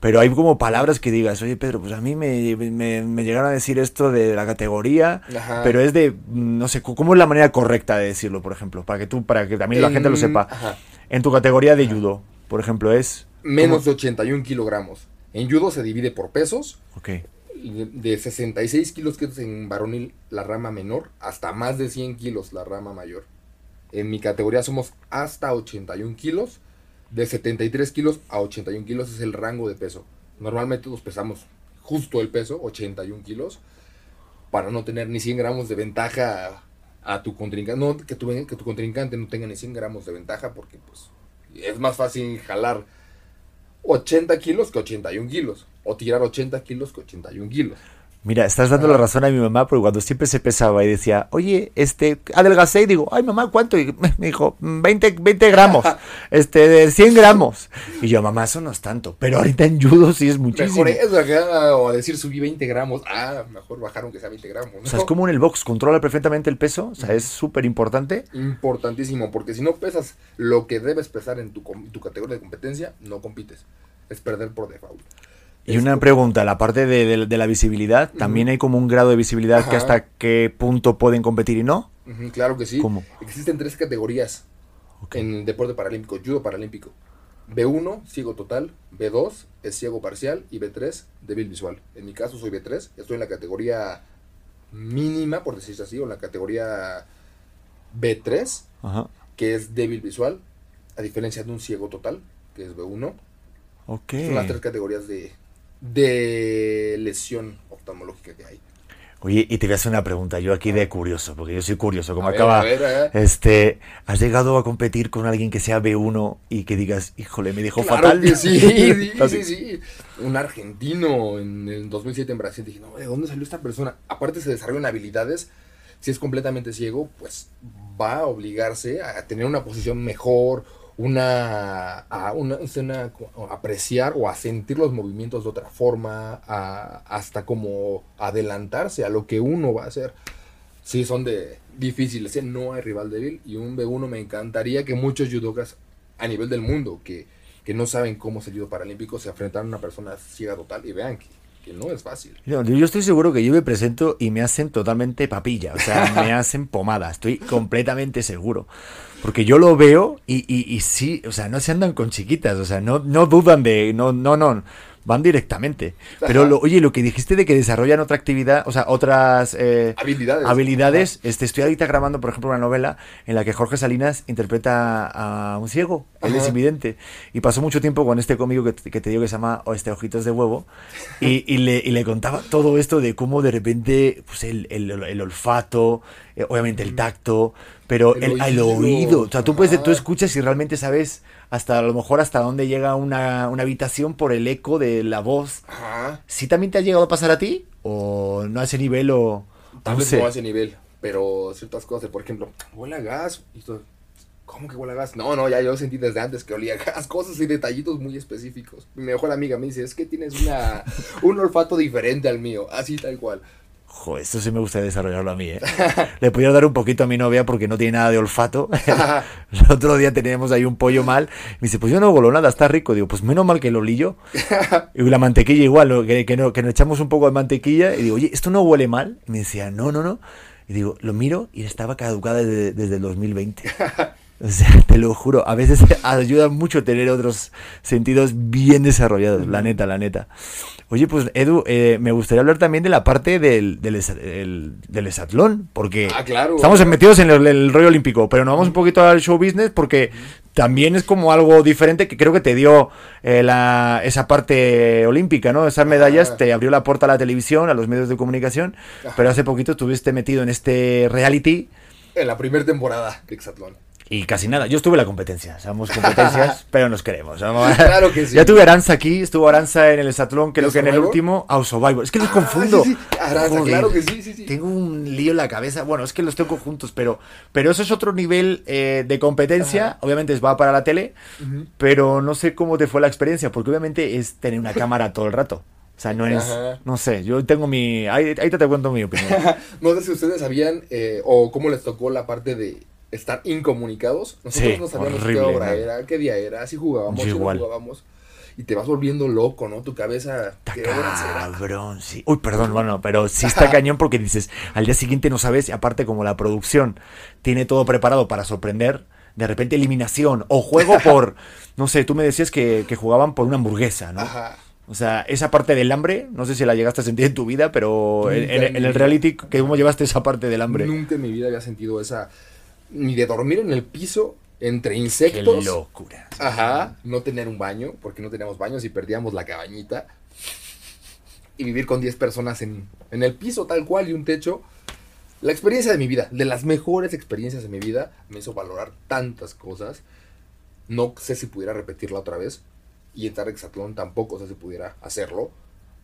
Pero hay como palabras que digas, oye Pedro, pues a mí me, me, me llegaron a decir esto de la categoría, Ajá. pero es de, no sé, ¿cómo es la manera correcta de decirlo, por ejemplo? Para que tú, para que también la gente lo sepa. ajá. En tu categoría de judo, por ejemplo, es... Menos de 81 kilogramos. En judo se divide por pesos. Ok, De 66 kilos que es en varonil la rama menor hasta más de 100 kilos la rama mayor. En mi categoría somos hasta 81 kilos. De 73 kilos a 81 kilos es el rango de peso. Normalmente nos pesamos justo el peso, 81 kilos, para no tener ni 100 gramos de ventaja a, a tu contrincante. No, que tu, que tu contrincante no tenga ni 100 gramos de ventaja porque pues es más fácil jalar 80 kilos que 81 kilos. O tirar 80 kilos que 81 kilos. Mira, estás dando la razón a mi mamá porque cuando siempre se pesaba y decía, oye, este, adelgacé y digo, ay mamá, ¿cuánto? Y me dijo, "Mm, 20, 20 gramos, (laughs) este, de 100 gramos. Y yo, mamá, eso no es tanto, pero ahorita en judo sí es muchísimo. Mejor eso, acá, o decir subí 20 gramos. Ah, mejor bajaron que sea 20 gramos. ¿no? O sea, es como en el box, controla perfectamente el peso, o sea, es súper importante. Importantísimo, porque si no pesas lo que debes pesar en tu, tu categoría de competencia, no compites. Es perder por default. Y una pregunta, la parte de, de- de la visibilidad, ¿también hay como un grado de visibilidad que hasta qué punto pueden competir y no? Claro que sí. ¿Cómo? Existen tres categorías en el deporte paralímpico, judo paralímpico. B1, ciego total, B2 es ciego parcial y B3, débil visual. En mi caso soy B3, estoy en la categoría mínima, por decirlo así, o en la categoría B3, Ajá. que es débil visual, a diferencia de un ciego total, que es B1. Ok. Son las tres categorías de, de lesión oftalmológica que hay. Oye, y te voy a hacer una pregunta, yo aquí de curioso, porque yo soy curioso, como A ver, acaba, a ver, a ver. este, ¿has llegado a competir con alguien que sea B1 y que digas, híjole, me dijo Claro fatal? que sí, (laughs) sí, sí, sí. Un argentino en el 2007 en Brasil. Dije, no, ¿de dónde salió esta persona? Aparte se desarrollan habilidades. Si es completamente ciego, pues va a obligarse a tener una posición mejor, una, a una, una- apreciar o a sentir los movimientos de otra forma, a- hasta como adelantarse a lo que uno va a hacer. Sí, son de difíciles, ¿eh? no hay rival débil. Y un B1 me encantaría que muchos judokas a nivel del mundo que, que no saben cómo ser judo paralímpico se enfrentaran a una persona ciega total y vean que, que no es fácil. No, yo estoy seguro que yo me presento y me hacen totalmente papilla, o sea, me (laughs) hacen pomada, estoy completamente seguro. Porque yo lo veo y, y, y sí, o sea, no se andan con chiquitas, o sea, no, no dudan de, no, no, no, van directamente. Pero, lo, oye, lo que dijiste de que desarrollan otra actividad, o sea, otras eh, Habilidades. habilidades, este, estoy ahorita grabando, por ejemplo, una novela en la que Jorge Salinas interpreta a un ciego, él es invidente, y pasó mucho tiempo con este cómico que, te- que te digo que se llama o este, Ojitos de Huevo, y, y le, y le contaba todo esto de cómo de repente pues el, el- el olfato, eh, obviamente el tacto, pero El el, el oído. O sea, tú, puedes, tú escuchas y realmente sabes hasta a lo mejor hasta dónde llega una, una habitación por el eco de la voz. Ajá. ¿Sí también te ha llegado a pasar a ti? ¿O no a ese nivel o...? Tal no vez sé. no a ese nivel, pero ciertas cosas, de, por ejemplo, huele a gas. Y esto, ¿Cómo que huele a gas? No, no, ya yo sentí desde antes que olía a gas, cosas y detallitos muy específicos. Mi mejor amiga me dice, es que tienes una, un olfato diferente al mío, así tal cual. Joder, esto sí me gustaría desarrollarlo a mí, ¿eh? Le podría dar un poquito a mi novia porque no tiene nada de olfato. (laughs) El otro día teníamos ahí un pollo mal. Me dice, pues yo no huelo nada, está rico. Digo, pues menos mal que lo yo. Y la mantequilla igual, que, que, no, que nos echamos un poco de mantequilla. Y digo, oye, ¿esto no huele mal? Y me decía, no, no, no. Y digo, lo miro y estaba caducada desde, desde el 2020. (laughs) O sea, te lo juro, a veces ayuda mucho tener otros sentidos bien desarrollados, la neta, la neta. Oye, pues Edu, eh, me gustaría hablar también de la parte del, del, el- del esatlón, porque Ah, claro. estamos metidos en el, el rollo olímpico, pero nos vamos un poquito al show business porque también es como algo diferente que creo que te dio eh, la, esa parte olímpica, ¿no? Esas medallas Ajá. te abrió la puerta a la televisión, a los medios de comunicación, pero hace poquito estuviste metido en este reality En la primera temporada de Exatlón. Y casi nada. Yo estuve en la competencia. Somos competencias, (laughs) pero nos queremos. (laughs) Claro que sí. Ya tuve Aranza aquí, estuvo Aranza en el Satlón, creo ¿De que en el último, a Survivor. Es que los Ah, confundo. sí, sí. Aranza, claro que sí, sí, sí. Tengo un lío en la cabeza. Bueno, es que los tengo juntos, pero, pero eso es otro nivel eh, de competencia. Obviamente va para la tele, pero no sé cómo te fue la experiencia, porque obviamente es tener una cámara todo el rato. O sea, no es. Ajá. No sé, yo tengo mi. Ahí, ahí te, te cuento mi opinión. (laughs) No sé si ustedes sabían eh, o cómo les tocó la parte de estar incomunicados. Nosotros Sí, no sabíamos horrible, qué hora ¿no? era, qué día era, si jugábamos, si no jugábamos. Y te vas volviendo loco, ¿no? Tu cabeza, Está cabrón, sí. Uy, perdón, (laughs) bueno, pero sí está (laughs) cañón porque dices, al día siguiente no sabes, y aparte como la producción tiene todo preparado para sorprender, de repente eliminación o juego (laughs) por, no sé, tú me decías que, que jugaban por una hamburguesa, ¿no? Ajá. O sea, esa parte del hambre, no sé si la llegaste a sentir en tu vida, pero en, en- en el reality, ¿cómo llevaste esa parte del hambre? Nunca en mi vida había sentido esa. Ni de dormir en el piso entre Qué insectos. locura. Ajá. No tener un baño, porque no teníamos baños y perdíamos la cabañita. Y vivir con 10 personas en, en el piso, tal cual, y un techo. La experiencia de mi vida, de las mejores experiencias de mi vida, me hizo valorar tantas cosas. No sé si pudiera repetirla otra vez. Y entrar a Exatlón tampoco sé si pudiera hacerlo.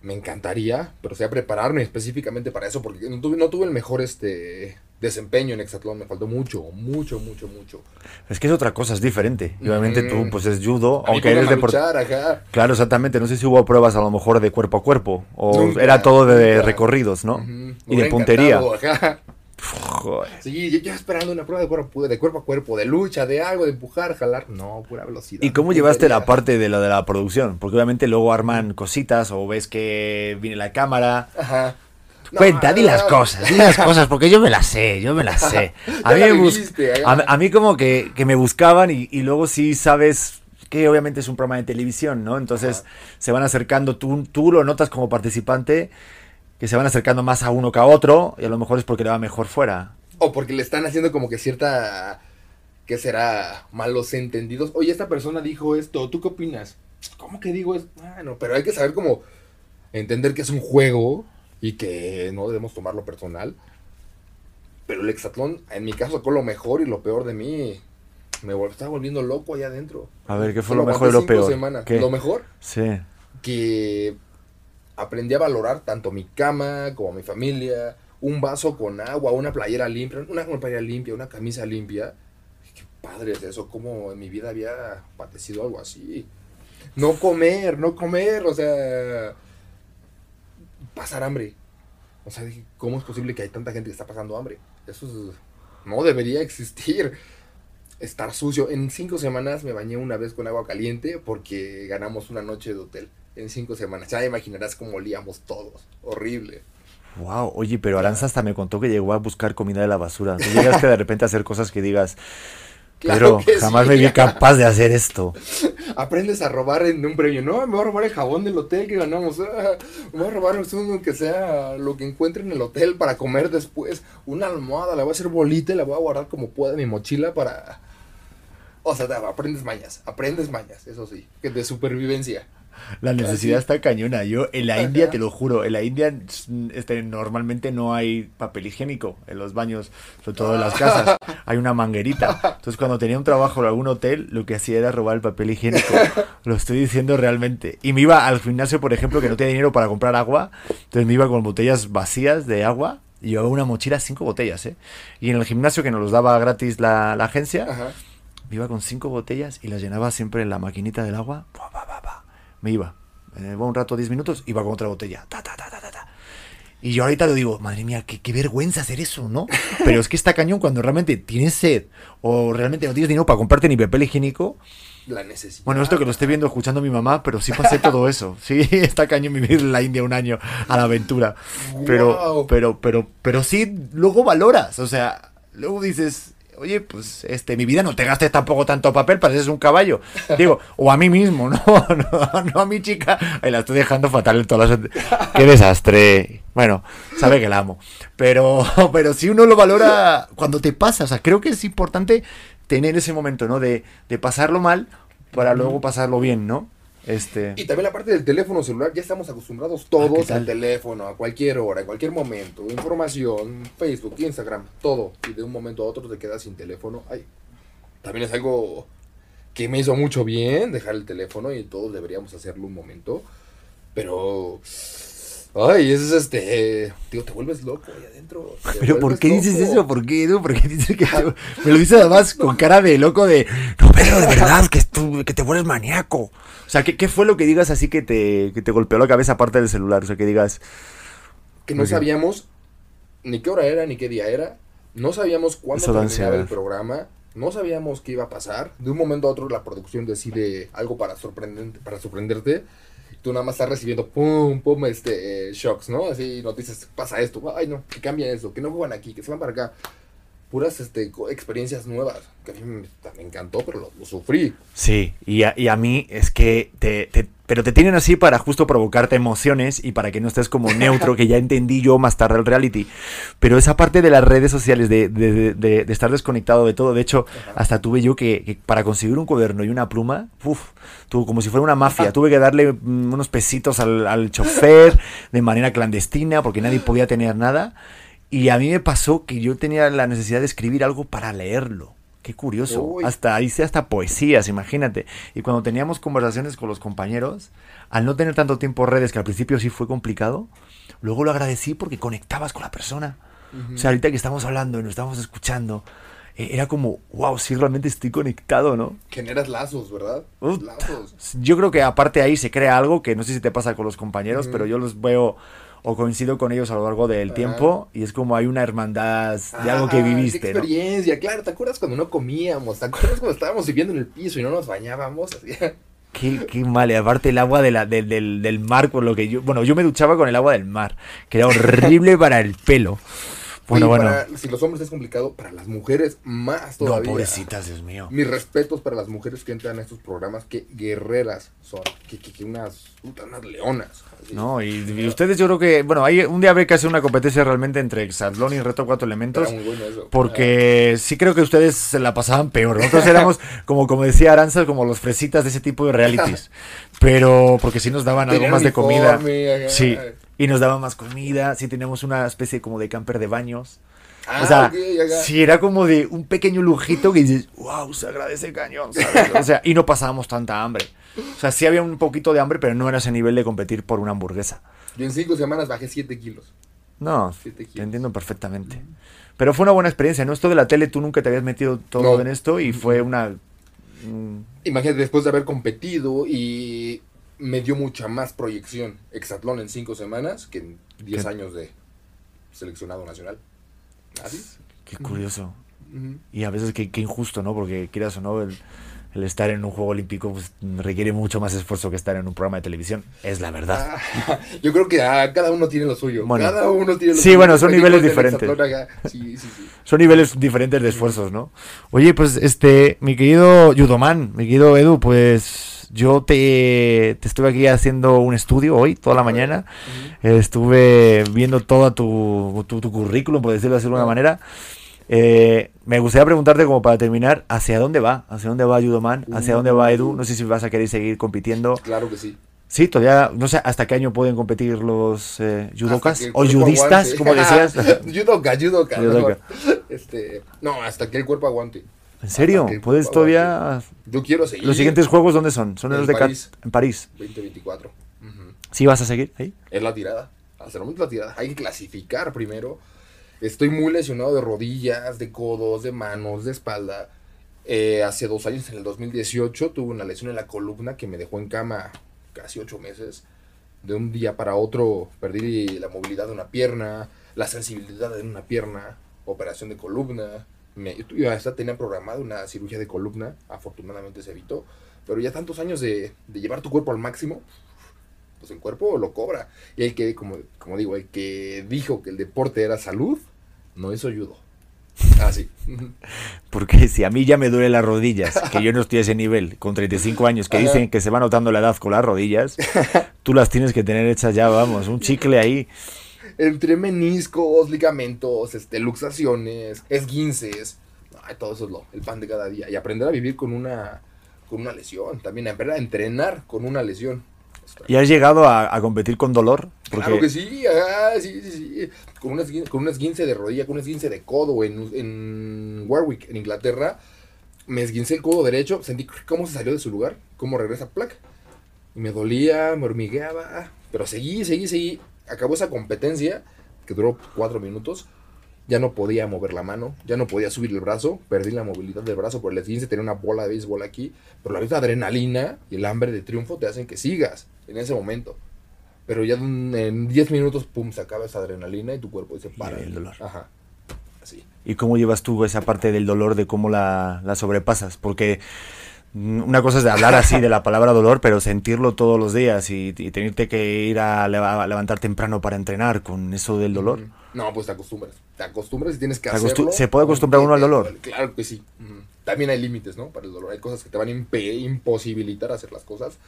Me encantaría, pero sea prepararme específicamente para eso, porque no tuve, no tuve el mejor este desempeño en Exatlón. Me faltó mucho, mucho, mucho, mucho. Es que es otra cosa, es diferente. Y obviamente tú, Mm. pues es judo, A aunque eres deportista. Claro, exactamente. No sé si hubo pruebas a lo mejor de cuerpo a cuerpo. O Nunca, era todo de nunca. recorridos, ¿no? Y de puntería. ajá. Joder. Sí, yo, yo esperando una prueba de cuerpo, de cuerpo a cuerpo, de lucha, de algo, de empujar, jalar. No, pura velocidad. ¿Y cómo llevaste la parte de lo de la producción? Porque obviamente luego arman cositas o ves que viene la cámara. Ajá. No, Cuenta, di no, las cosas, di las cosas, porque yo me las sé, yo me las (laughs) sé. A mí, bus- viviste, a, mí como que, que me buscaban y, y luego sí sabes que obviamente es un programa de televisión, ¿no? Entonces Ajá. se van acercando, tú, tú lo notas como participante, que se van acercando más a uno que a otro y a lo mejor es porque le va mejor fuera. O porque le están haciendo como que cierta. ¿Qué será? Malos entendidos. Oye, esta persona dijo esto, ¿tú qué opinas? ¿Cómo que digo esto? Bueno, pero hay que saber cómo entender que es un juego y que no debemos tomarlo personal. Pero el hexatlón, en mi caso, sacó lo mejor y lo peor de mí. Me estaba volviendo loco allá adentro. A ver, ¿qué fue Solo lo mejor y lo peor? semanas. ¿Qué? Lo mejor, Sí. que aprendí a valorar tanto mi cama como mi familia, un vaso con agua, una playera limpia, una, una playera limpia, una camisa limpia. Qué padre es eso, como en mi vida había padecido algo así. No comer, no comer, o sea, pasar hambre. O sea, dije, ¿cómo es posible que hay tanta gente que está pasando hambre? Eso es- no debería existir. Estar sucio. En cinco semanas me bañé una vez con agua caliente porque ganamos una noche de hotel. En cinco semanas. Ya imaginarás cómo olíamos todos. Horrible. Wow, oye, pero Aranza hasta me contó que llegó a buscar comida de la basura. Tú llegaste de repente a hacer cosas que digas, Claro pero jamás sí. me vi capaz de hacer esto. (laughs) Aprendes a robar en un premio. No, me voy a robar el jabón del hotel que ganamos. Ah, me voy a robar un- que sea lo que encuentre en el hotel para comer después. Una almohada, la voy a hacer bolita y la voy a guardar como pueda en mi mochila para... O sea, aprendes mañas, aprendes mañas, eso sí, que de supervivencia. La necesidad Así. está cañona. Yo en la Ajá. India, te lo juro, en la India este, normalmente no hay papel higiénico en los baños, sobre todo en las casas. (laughs) Hay una manguerita. Entonces cuando tenía un trabajo en algún hotel, lo que hacía era robar el papel higiénico. (laughs) Lo estoy diciendo realmente. Y me iba al gimnasio, por ejemplo, que no tenía dinero para comprar agua. Entonces me iba con botellas vacías de agua. Y llevaba una mochila, cinco botellas, ¿eh? Y en el gimnasio que nos los daba gratis la, la agencia, Ajá. me iba con cinco botellas y las llenaba siempre en la maquinita del agua. Pa, pa, pa, pa. Me iba. Me iba un rato, 10 minutos, iba con otra botella. Ta, ta, ta, ta, ta, ta. Y yo ahorita lo digo, madre mía, qué, qué vergüenza hacer eso, ¿no? (laughs) Pero es que está cañón cuando realmente tienes sed o realmente no tienes dinero para comprarte ni papel higiénico. La necesidad. Bueno, esto que lo esté viendo escuchando mi mamá, pero sí pasé todo eso. Sí, (laughs) está cañón vivir en la India un año a la aventura. Pero, pero, pero, pero sí, luego valoras. O sea, luego dices, oye, pues, este, mi vida no te gastes tampoco tanto papel, pareces un caballo. Digo, o a mí mismo, (laughs) no, no, no a mi chica. Ay, la estoy dejando fatal en todas las. Qué desastre. Bueno, sabe que la amo. Pero, (laughs) pero si uno lo valora cuando te pasa. O sea, creo que es importante tener ese momento, ¿no? De, de pasarlo mal para luego pasarlo bien, ¿no? Este. Y también la parte del teléfono celular, ya estamos acostumbrados Ah, ¿qué todos al teléfono, a cualquier hora, en cualquier momento, información, Facebook, Instagram, todo. Y de un momento a otro te quedas sin teléfono. Ay, también es algo que me hizo mucho bien dejar el teléfono y todos deberíamos hacerlo un momento. Pero, ay, eso es este, tío, te vuelves loco ahí adentro. (laughs) Pero ¿por qué dices eso? ¿Por qué, Edu? ¿Por qué dices que te- me lo dices además con cara de loco de no, pero de verdad que, tú, que te vuelves maníaco? O sea, ¿qué, qué fue lo que digas así que te, que te golpeó la cabeza aparte del celular? O sea, que digas, que no sabíamos ni qué hora era ni qué día era. No sabíamos cuándo terminaba el programa. No sabíamos qué iba a pasar. De un momento a otro la producción decide algo para, sorprendente, para sorprenderte. Tú nada más estás recibiendo pum, pum, este, eh, shocks, ¿no? Así noticias, pasa esto, ay no, que cambia eso, que no juegan aquí, que se van para acá. Puras este, experiencias nuevas, que a mí me, me encantó, pero lo, lo sufrí. Sí, y a, y a mí es que te, te- Pero te tienen así para justo provocarte emociones y para que no estés como neutro, que ya entendí yo más tarde el reality. Pero esa parte de las redes sociales, de, de- de- de- de estar desconectado de todo, de hecho, hasta tuve yo que, que para conseguir un cuaderno y una pluma, uf, tuvo como si fuera una mafia, tuve que darle mm, unos pesitos al, al chofer de manera clandestina porque nadie podía tener nada. Y a mí me pasó que yo tenía la necesidad de escribir algo para leerlo. Qué curioso. Uy. Hasta hice hasta poesías, imagínate. Y cuando teníamos conversaciones con los compañeros, al no tener tanto tiempo en redes, que al principio sí fue complicado, luego lo agradecí porque conectabas con la persona. O sea, ahorita que estamos hablando y nos estamos escuchando, eh, era como, wow, sí, realmente estoy conectado, ¿no? Generas lazos, ¿verdad? Lazos. Yo creo que aparte ahí se crea algo que no sé si te pasa con los compañeros, pero yo los veo o coincido con ellos a lo largo del Ajá. tiempo y es como hay una hermandad de algo que Ah, viviste, Qué ¿no? experiencia, claro. ¿Te acuerdas cuando no comíamos? ¿Te acuerdas cuando estábamos viviendo en el piso y no nos bañábamos? Qué, qué mal, y aparte el agua de la, del- del, del mar, con lo que yo. Bueno, yo me duchaba con el agua del mar, que era horrible (laughs) para el pelo. Bueno, Y bueno. para- si los hombres es complicado, para las mujeres más No, todavía. pobrecitas, Dios mío. Mis respetos para las mujeres que entran a estos programas, que guerreras son, que, que, que unas, unas leonas. así. No, y, y ustedes yo creo que, bueno, hay, un día habría que hacer una competencia realmente entre Exatlón y Reto Cuatro Elementos. Era muy bueno eso. Porque sí creo que ustedes se la pasaban peor. Nosotros éramos, (laughs) como, como decía Aranza, como los fresitas de ese tipo de realities. (laughs) Pero, porque sí nos daban algo más de comida. Sí. Y nos daban más comida, sí teníamos una especie como de camper de baños. Ah, o sea, sí era como de un pequeño lujito que dices, wow, se agradece cañón, ¿sabes? O sea, y no pasábamos tanta hambre. O sea, sí había un poquito de hambre, pero no era ese nivel de competir por una hamburguesa. Yo en cinco semanas bajé 7 kilos. No, Siete te kilos. entiendo perfectamente. Pero fue una buena experiencia, ¿no? Esto de la tele, tú nunca te habías metido todo No. en esto y fue una... mm, Imagínate, después de haber competido y me dio mucha más proyección Exatlón en cinco semanas que en 10 ¿Qué? años de seleccionado nacional. Así. Qué curioso. Y a veces qué, qué injusto, ¿no? Porque quieras o no, el, el estar en un juego olímpico pues, requiere mucho más esfuerzo que estar en un programa de televisión. Es la verdad. Ah, (laughs) Yo creo que ah, cada uno tiene lo suyo. Bueno. cada uno tiene lo Sí, suyo. bueno, son niveles diferentes. Sí, sí, sí. Son niveles diferentes de esfuerzos, ¿no? Oye, pues este, mi querido Yudoman, mi querido Edu, pues yo te, te estuve aquí haciendo un estudio hoy, toda la mañana. Estuve viendo todo tu, tu, tu currículum, por decirlo de alguna manera. Eh, me gustaría preguntarte, como para terminar, ¿hacia dónde va? ¿Hacia dónde va Yudoman? ¿Hacia dónde va Edu? No sé si vas a querer seguir compitiendo. Claro que sí. Sí, todavía, no sé hasta qué año pueden competir los eh, el o judistas, aguante. como decías. (laughs) judoka, judoka. Judoka. Este, no, hasta que el cuerpo aguante. ¿En serio? Hasta ¿Puedes todavía...? Yo quiero seguir. ¿Los siguientes juegos dónde son? ¿Son En los de Cat- París. en París? 2024. Ujú. ¿Sí vas a seguir ahí? Es la tirada. Hasta el momento la tirada. Hay que clasificar primero. Estoy muy lesionado de rodillas, de codos, de manos, de espalda. Eh, hace dos años, en el 2018, tuve una lesión en la columna que me dejó en cama casi ocho meses. De un día para otro perdí la movilidad de una pierna, la sensibilidad de una pierna, operación de columna. Me, yo hasta tenía programada una cirugía de columna, afortunadamente se evitó. Pero ya tantos años de, de llevar tu cuerpo al máximo, pues el cuerpo lo cobra. Y el que, como, como digo, el que dijo que el deporte era salud, no hizo judo. Así. Porque si a mí ya me duele las rodillas, que yo no estoy a ese nivel, con 35 años, que dicen que se va notando la edad con las rodillas, (laughs) tú las tienes que tener hechas ya, vamos, un chicle ahí. Entre meniscos, ligamentos, este, luxaciones, esguinces. Ay, todo eso es lo, el pan de cada día. Y aprender a vivir con una, con una lesión. También aprender a entrenar con una lesión. ¿Y has llegado a, a competir con dolor? Porque Claro que sí, ah, sí, sí, sí. Con un, esguin- con un esguince de rodilla, con un esguince de codo en, en Warwick, en Inglaterra. Me esguincé el codo derecho, sentí cómo se salió de su lugar, cómo regresa placa. Y me dolía, me hormigueaba, pero seguí, seguí, seguí. Acabó esa competencia, que duró cuatro minutos. Ya no podía mover la mano, ya no podía subir el brazo, perdí la movilidad del brazo por el esguince, tenía una bola de béisbol aquí, pero la misma adrenalina y el hambre de triunfo te hacen que sigas en ese momento. Pero ya en en 10 minutos, pum, se acaba esa adrenalina y tu cuerpo dice, para. el dolor. Ajá. Así. ¿Y cómo llevas tú esa parte del dolor, de cómo la, la sobrepasas? Porque una cosa es de hablar así de la palabra dolor, pero sentirlo todos los días y, y tenerte que ir a, leva- a levantar temprano para entrenar con eso del dolor. No, pues te acostumbras. Te acostumbras y tienes que ¿Te acostu- hacerlo. se puede acostumbrar uno al dolor? Claro que sí. También hay límites, ¿no? Para el dolor. Hay cosas que te van a imposibilitar hacer las cosas.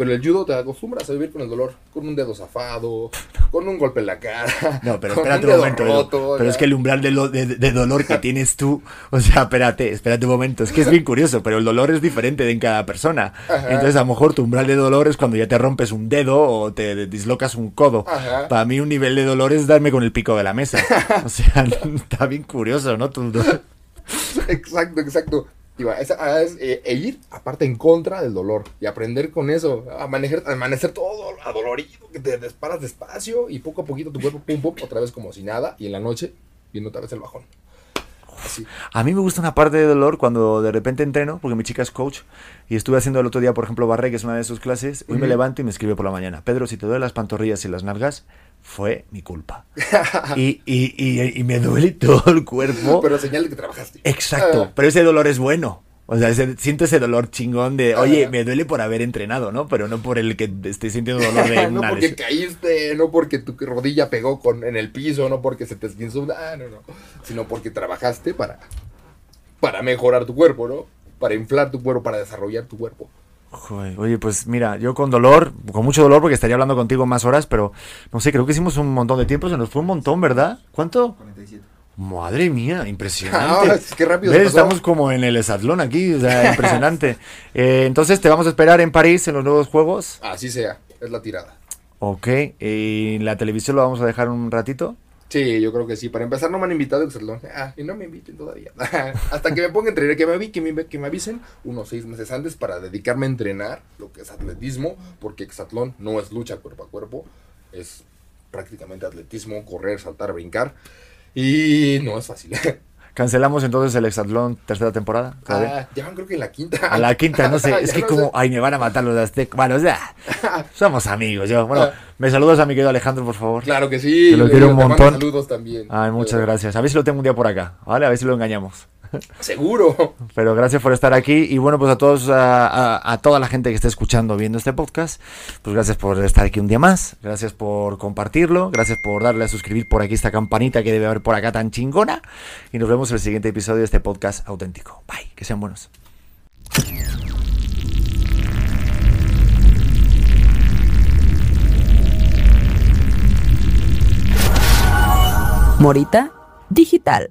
Pero el judo te acostumbras a vivir con el dolor. Con un dedo zafado, con un golpe en la cara. No, pero (laughs) con espérate un momento. Roto, pero es que el umbral de, lo- de- de dolor que (laughs) tienes tú, o sea, espérate, espérate un momento. Es que es bien curioso, pero el dolor es diferente en cada persona. Ajá. Entonces, a lo mejor tu umbral de dolor es cuando ya te rompes un dedo o te dislocas un codo. Ajá. Para mí, un nivel de dolor es darme con el pico de la mesa. (laughs) O sea, está bien curioso, ¿no? Tu dolor. Exacto, exacto. Y va, es, ah, es, eh, e ir aparte en contra del dolor y aprender con eso, a manejar, a amanecer todo adolorido, que te disparas despacio y poco a poquito tu cuerpo pum pum otra vez como si nada y en la noche viendo otra vez el bajón. Así. A mí me gusta una parte de dolor cuando de repente entreno, porque mi chica es coach, y estuve haciendo el otro día, por ejemplo, barre, que es una de sus clases, hoy me levanto y me escribe por la mañana, Pedro, si te duelen las pantorrillas y las nalgas, fue mi culpa. (laughs) y, y, y, y me duele (laughs) todo el cuerpo. Pero señal de que trabajaste. Exacto, Ah. pero ese dolor es bueno. O sea, ese- siento ese dolor chingón de, oye, Ajá. me duele por haber entrenado, ¿no? Pero no por el que estoy sintiendo dolor (laughs) de no porque lesión. caíste, no porque tu rodilla pegó con, en el piso, no porque se te esguinzó, ah, no, no, sino porque trabajaste para, para mejorar tu cuerpo, ¿no? Para inflar tu cuerpo, para desarrollar tu cuerpo. Joder, Oye, pues mira, yo con dolor, con mucho dolor, porque estaría hablando contigo más horas, pero no sé, creo que hicimos un montón de tiempo, se nos fue un montón, ¿verdad? ¿Cuánto? 47. Madre mía, impresionante. (laughs) es que rápido ¿Ves? se pasó. Estamos como en el esatlón aquí, o sea, impresionante. (laughs) Eh, entonces te vamos a esperar en París en los nuevos juegos. Así sea, es la tirada. Ok, ¿y la televisión lo vamos a dejar un ratito? Sí, yo creo que sí. Para empezar, no me han invitado a Exatlón. Ah, y no me inviten todavía. (laughs) Hasta que me ponga a entrenar, que me, que, me, que me avisen unos seis meses antes para dedicarme a entrenar lo que es atletismo, porque Exatlón no es lucha cuerpo a cuerpo, es prácticamente atletismo, correr, saltar, brincar. Y no es fácil. (laughs) ¿Cancelamos entonces el Exatlón tercera temporada? Ah, ya van creo que en la quinta. A la quinta, no sé, (laughs) es que no como, sé. ay, me van a matar los de Azteca. Bueno, o sea, (laughs) somos amigos, yo. Bueno, Ah. me saludas a mi querido Alejandro, por favor. Claro que sí. Te lo quiero un montón. Saludos también. Ay, muchas Pero- gracias. A ver si lo tengo un día por acá, ¿vale? A ver si lo engañamos. (laughs) Seguro. Pero gracias por estar aquí y bueno, pues a todos, a, a- a toda la gente que está escuchando, viendo este podcast, pues gracias por estar aquí un día más, gracias por compartirlo, gracias por darle a suscribir por aquí esta campanita que debe haber por acá tan chingona y nos vemos en el siguiente episodio de este podcast auténtico. Bye, que sean buenos. Morita Digital.